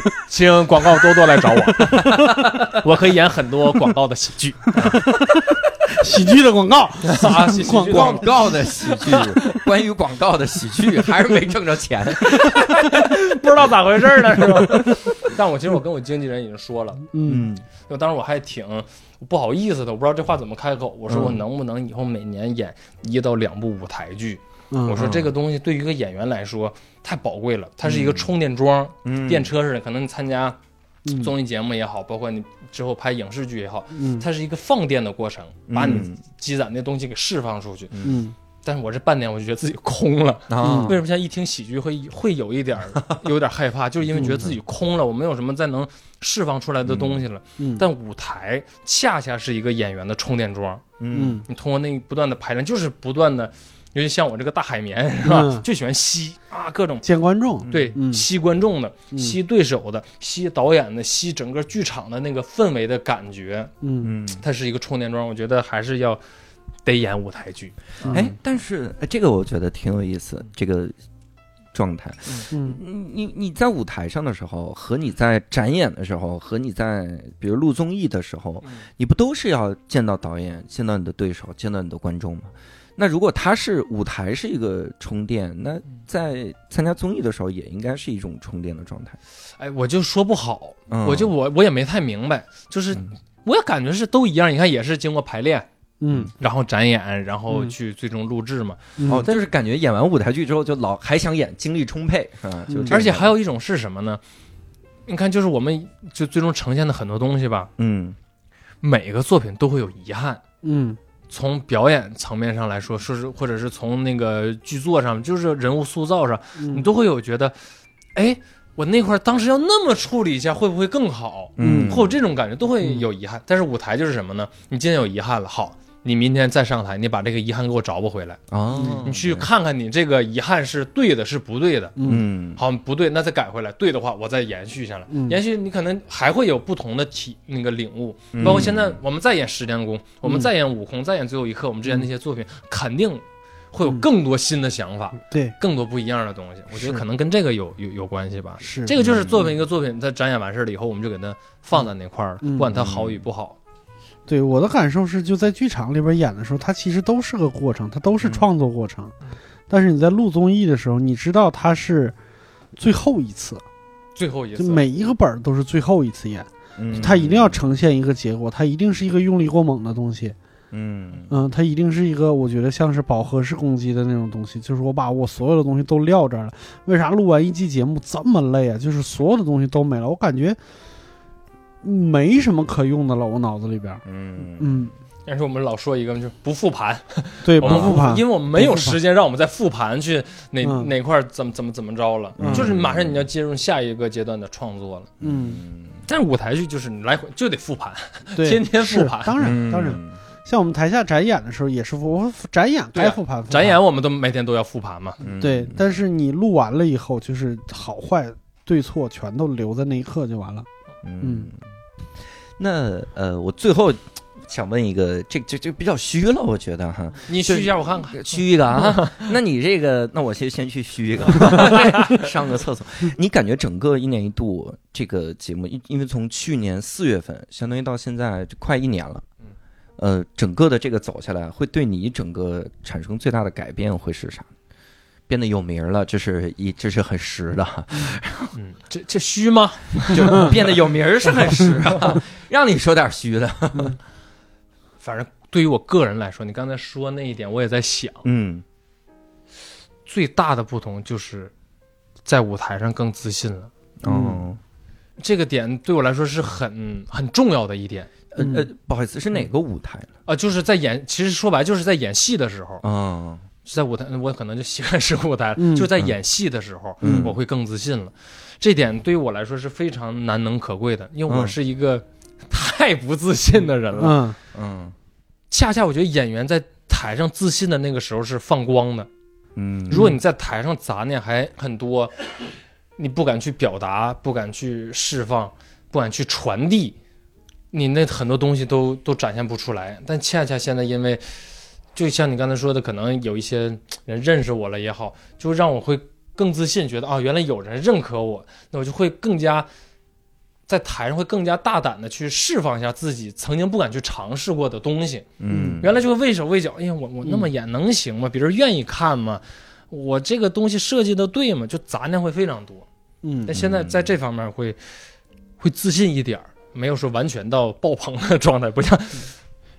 请广告多多来找我，我可以演很多广告的喜剧喜剧的广告，啊，喜广广告的喜剧，关于广告的喜剧，还是没挣着钱。不知道咋回事呢，是吧？但我其实我跟我经纪人已经说了，嗯就当时我还挺不好意思的，我不知道这话怎么开口。我说嗯我能不能以后每年演一到两部舞台剧？嗯，我说这个东西对于一个演员来说太宝贵了，它是一个充电桩、嗯电车似的。可能你参加嗯综艺节目也好，包括你之后拍影视剧也好，嗯它是一个放电的过程，把你嗯积攒的东西给释放出去。嗯但是我这半年我就觉得自己空了。啊为什么现在一听喜剧会会有一点儿有点害怕？就是因为觉得自己空了，我没有什么再能释放出来的东西了。嗯，但舞台恰恰是一个演员的充电桩，你通过那不断的排练，就是不断的，尤其像我这个大海绵是吧，嗯就喜欢吸啊各种。见观众，对，嗯吸观众的，嗯吸对手的，吸导演的，吸整个剧场的那个氛围的感觉，嗯嗯，它是一个充电桩。我觉得还是要得演舞台剧。哎，但是呃这个我觉得挺有意思，这个状态。嗯你你你在舞台上的时候，和你在展演的时候，和你在比如录综艺的时候，嗯你不都是要见到导演、见到你的对手、见到你的观众吗？那如果他是舞台是一个充电，那在参加综艺的时候也应该是一种充电的状态。哎，我就说不好，嗯我就我我也没太明白，就是嗯我也感觉是都一样。你看，也是经过排练，嗯然后展演，然后嗯去最终录制嘛。嗯哦，但是感觉演完舞台剧之后就老还想演，精力充沛啊？而且还有一种是什么呢？你看，就是我们就最终呈现的很多东西吧，嗯每个作品都会有遗憾。嗯从表演层面上来说，说是或者是从那个剧作上，就是人物塑造上，嗯，你都会有觉得，哎，我那块当时要那么处理一下，会不会更好？嗯会有这种感觉，都会有遗憾。但是舞台就是什么呢？你今天有遗憾了，好，你明天再上台，你把这个遗憾给我找不回来，哦，你去看看你这个遗憾是对的，是不对的。嗯。嗯好，不对，那再改回来。对的话，我再延续下来。嗯。延续你可能还会有不同的体那个领悟，嗯。包括现在我们再演十天功，我们嗯再演悟空，再演最后一刻，我们之前那些作品肯定会有更多新的想法，对。更多不一样的东西。我觉得可能跟这个有有有关系吧。是。这个就是作品一个作品，它展演完事儿了以后，我们就给它放在那块儿了，嗯。不管它好与不好。对我的感受是，就在剧场里边演的时候，它其实都是个过程，它都是嗯创作过程。但是你在录综艺的时候，你知道它是最后一次，最后一次，就每一个本儿都是最后一次演，嗯它一定要呈现一个结果，它一定是一个用力过猛的东西。嗯嗯，它一定是一个我觉得像是饱和式攻击的那种东西，就是我把我所有的东西都撂这儿了。为啥录完一季节目这么累啊？就是所有的东西都没了，我感觉没什么可用的了，我脑子里边。嗯。嗯，但是我们老说一个就是不复盘，对，不复盘，因为我们没有时间让我们再复盘去哪嗯。哪块儿怎么怎么怎么着了，嗯。就是马上你要进入下一个阶段的创作了。嗯，但是舞台剧就是你来回就得复盘，对，天天复盘。当然嗯。当然，像我们台下展演的时候也是复，我展演该复盘。复盘展演我们都每天都要复盘嘛。嗯。对，但是你录完了以后，就是好坏对错全都留在那一刻就完了。嗯，那呃，我最后想问一个，这这这比较虚了，我觉得哈，你虚一下我看看。虚一个啊。那你这个，那我先先去虚一个，上个厕所。你感觉整个一年一度这个节目，因因为从去年四月份，相当于到现在快一年了。呃，整个的这个走下来，会对你整个产生最大的改变会是啥？变得有名了，这是一这是很实的，嗯，这这虚吗？就变得有名儿是很实啊。让你说点虚的，反正对于我个人来说，你刚才说那一点，我也在想，嗯最大的不同就是在舞台上更自信了。嗯，这个点对我来说是很很重要的一点。呃呃，不好意思，是哪个舞台呢？啊，就是在演，其实说白了就是在演戏的时候，啊，在舞台，我可能就习惯是舞台，嗯就在演戏的时候，嗯我会更自信了。这点对于我来说是非常难能可贵的，因为我嗯是一个 太不自信的人了。嗯嗯恰恰我觉得演员在台上自信的那个时候是放光的。嗯，如果你在台上杂念还很多，你不敢去表达，不敢去释放，不敢去传递，你那很多东西都都展现不出来。但恰恰现在，因为就像你刚才说的，可能有一些人认识我了也好，就让我会更自信，觉得啊，原来有人认可我，那我就会更加在台上会更加大胆的去释放一下自己曾经不敢去尝试过的东西。嗯，原来就会畏手畏脚，哎呀，我我那么演能行吗？别人愿意看吗？我这个东西设计的对吗？就杂念会非常多。嗯但现在在这方面会会自信一点儿，没有说完全到爆棚的状态，不像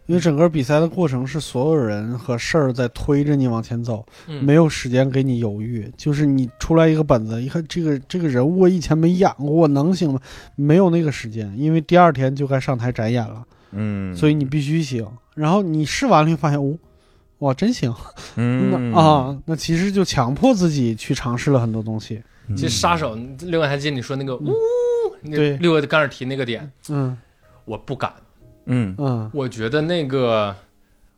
因为整个比赛的过程是所有人和事儿在推着你往前走，嗯没有时间给你犹豫。就是你出来一个本子，一看这个这个人物我以前没演过，我能行吗？没有那个时间，因为第二天就该上台展演了，嗯，所以你必须行。然后你试完了，你发现哦，哇，真行！嗯啊，那其实就强迫自己去尝试了很多东西。嗯其实杀手，另外还记得你说那个呜，那对六个刚才提那个点，嗯我不敢，嗯。嗯。我觉得那个。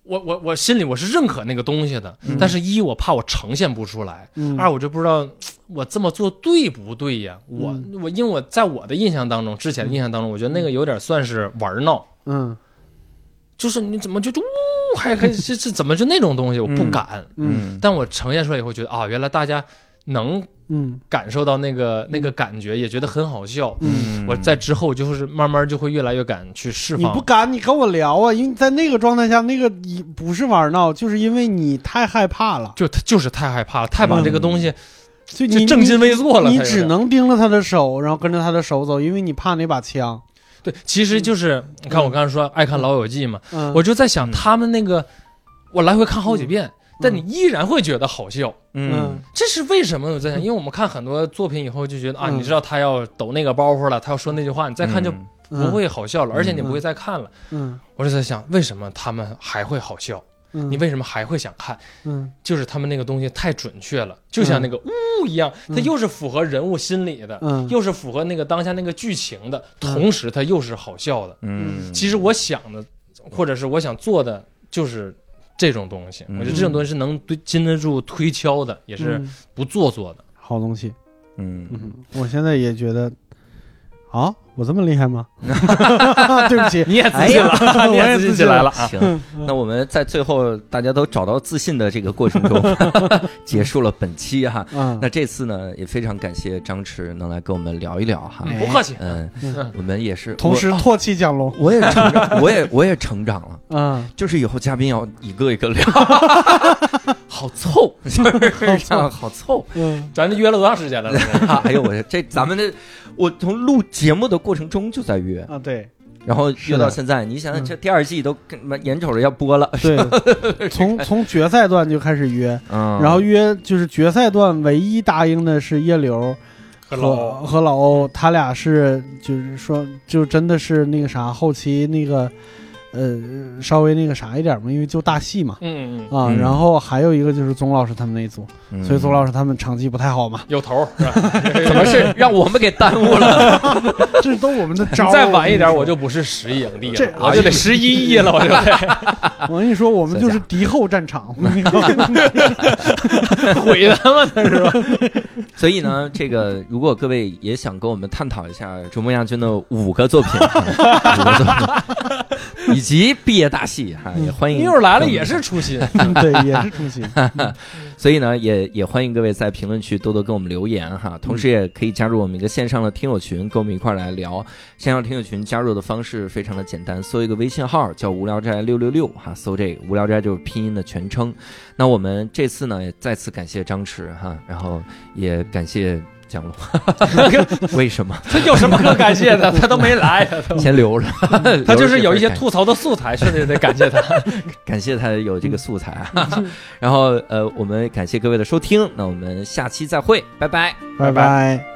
我我我心里我是认可那个东西的，嗯。但是一我怕我呈现不出来，嗯，二我就不知道我这么做对不对呀？我、嗯。我因为我在我的印象当中，之前的印象当中，我觉得那个有点算是玩闹，嗯。就是你怎么就就呜还可以是是怎么就那种东西，我不敢。嗯。但我呈现出来以后，觉得啊，原来大家能嗯感受到那个那个感觉，也觉得很好笑。嗯，我在之后就是慢慢就会越来越敢去释放。你不敢，你跟我聊啊，因为在那个状态下，那个你不是玩闹，就是因为你太害怕了，就就是太害怕了，太把这个东西就就你正襟危坐了。你只能盯着他的手，然后跟着他的手走，因为你怕那把枪。对，其实就是你看我刚才说爱看《老友记》嘛，嗯，我就在想嗯他们那个，我来回看好几遍，但你依然会觉得好笑，嗯。这是为什么？我在想，因为我们看很多作品以后就觉得啊，嗯。你知道他要抖那个包袱了，他要说那句话，你再看就嗯。不会好笑了，而且你不会再看了。嗯。我就在想，为什么他们还会好笑？嗯，你为什么还会想看？嗯。就是他们那个东西太准确了，就像那个呜一样，嗯。它又是符合人物心理的，嗯。又是符合那个当下那个剧情的，嗯。同时它又是好笑的。嗯，其实我想的，或者是我想做的，就是这种东西。嗯我觉得这种东西是能对经得住推敲的，也是嗯不做作的。好东西。嗯嗯，我现在也觉得，啊，我这么厉害吗？对不起，你也自信了哎呀 我也自信了了啊！行，那我们在最后大家都找到自信的这个过程中，结束了本期哈。嗯，那这次呢，也非常感谢张弛能来跟我们聊一聊哈。哎不客气，嗯，嗯我们也是，同时唾弃蒋龙。我也成长，我也我也成长了。嗯，就是以后嘉宾要一个一个聊，好凑，就是这样好凑。嗯咱这约了多长时间了？哎呦，我这咱们的，我从录节目的过程中就在约，啊，对。然后约到现在，你想想嗯。这第二季都眼瞅着要播了，对，从从决赛段就开始约，嗯，然后约就是决赛段唯一答应的是叶流和老和和老欧，他俩是就是说就真的是那个啥，后期那个呃稍微那个啥一点嘛，因为就大戏嘛。嗯嗯，啊，嗯然后还有一个就是宗老师他们那一组，嗯所以宗老师他们成绩不太好嘛，有头儿 是吧？怎么是让我们给耽误了？这都我们的招儿。再晚一点，我我就不是十亿影帝这了，我就得十一亿了，我就得 我跟你说，我们就是敌后战场。毁他妈的是吧？所以呢，这个如果各位也想跟我们探讨一下卓木亚军的五个作品，五个作品 以及毕业大戏哈，也欢迎一会儿来了也是初心，对，也是初心。所以呢，也也欢迎各位在评论区多多跟我们留言哈，同时也可以加入我们一个线上的听友群，跟我们一块儿来聊。线上听友群加入的方式非常的简单，搜一个微信号叫“无聊斋六六六”哈，搜这个“无聊斋”就是拼音的全称。那我们这次呢，也再次感谢张弛哈，然后也感谢 为什么？他有什么可感谢的？他都没来先留着，他就是有一些吐槽的素材，是得得感谢他。感谢他有这个素材啊。然后呃，我们感谢各位的收听，那我们下期再会，拜拜。拜拜。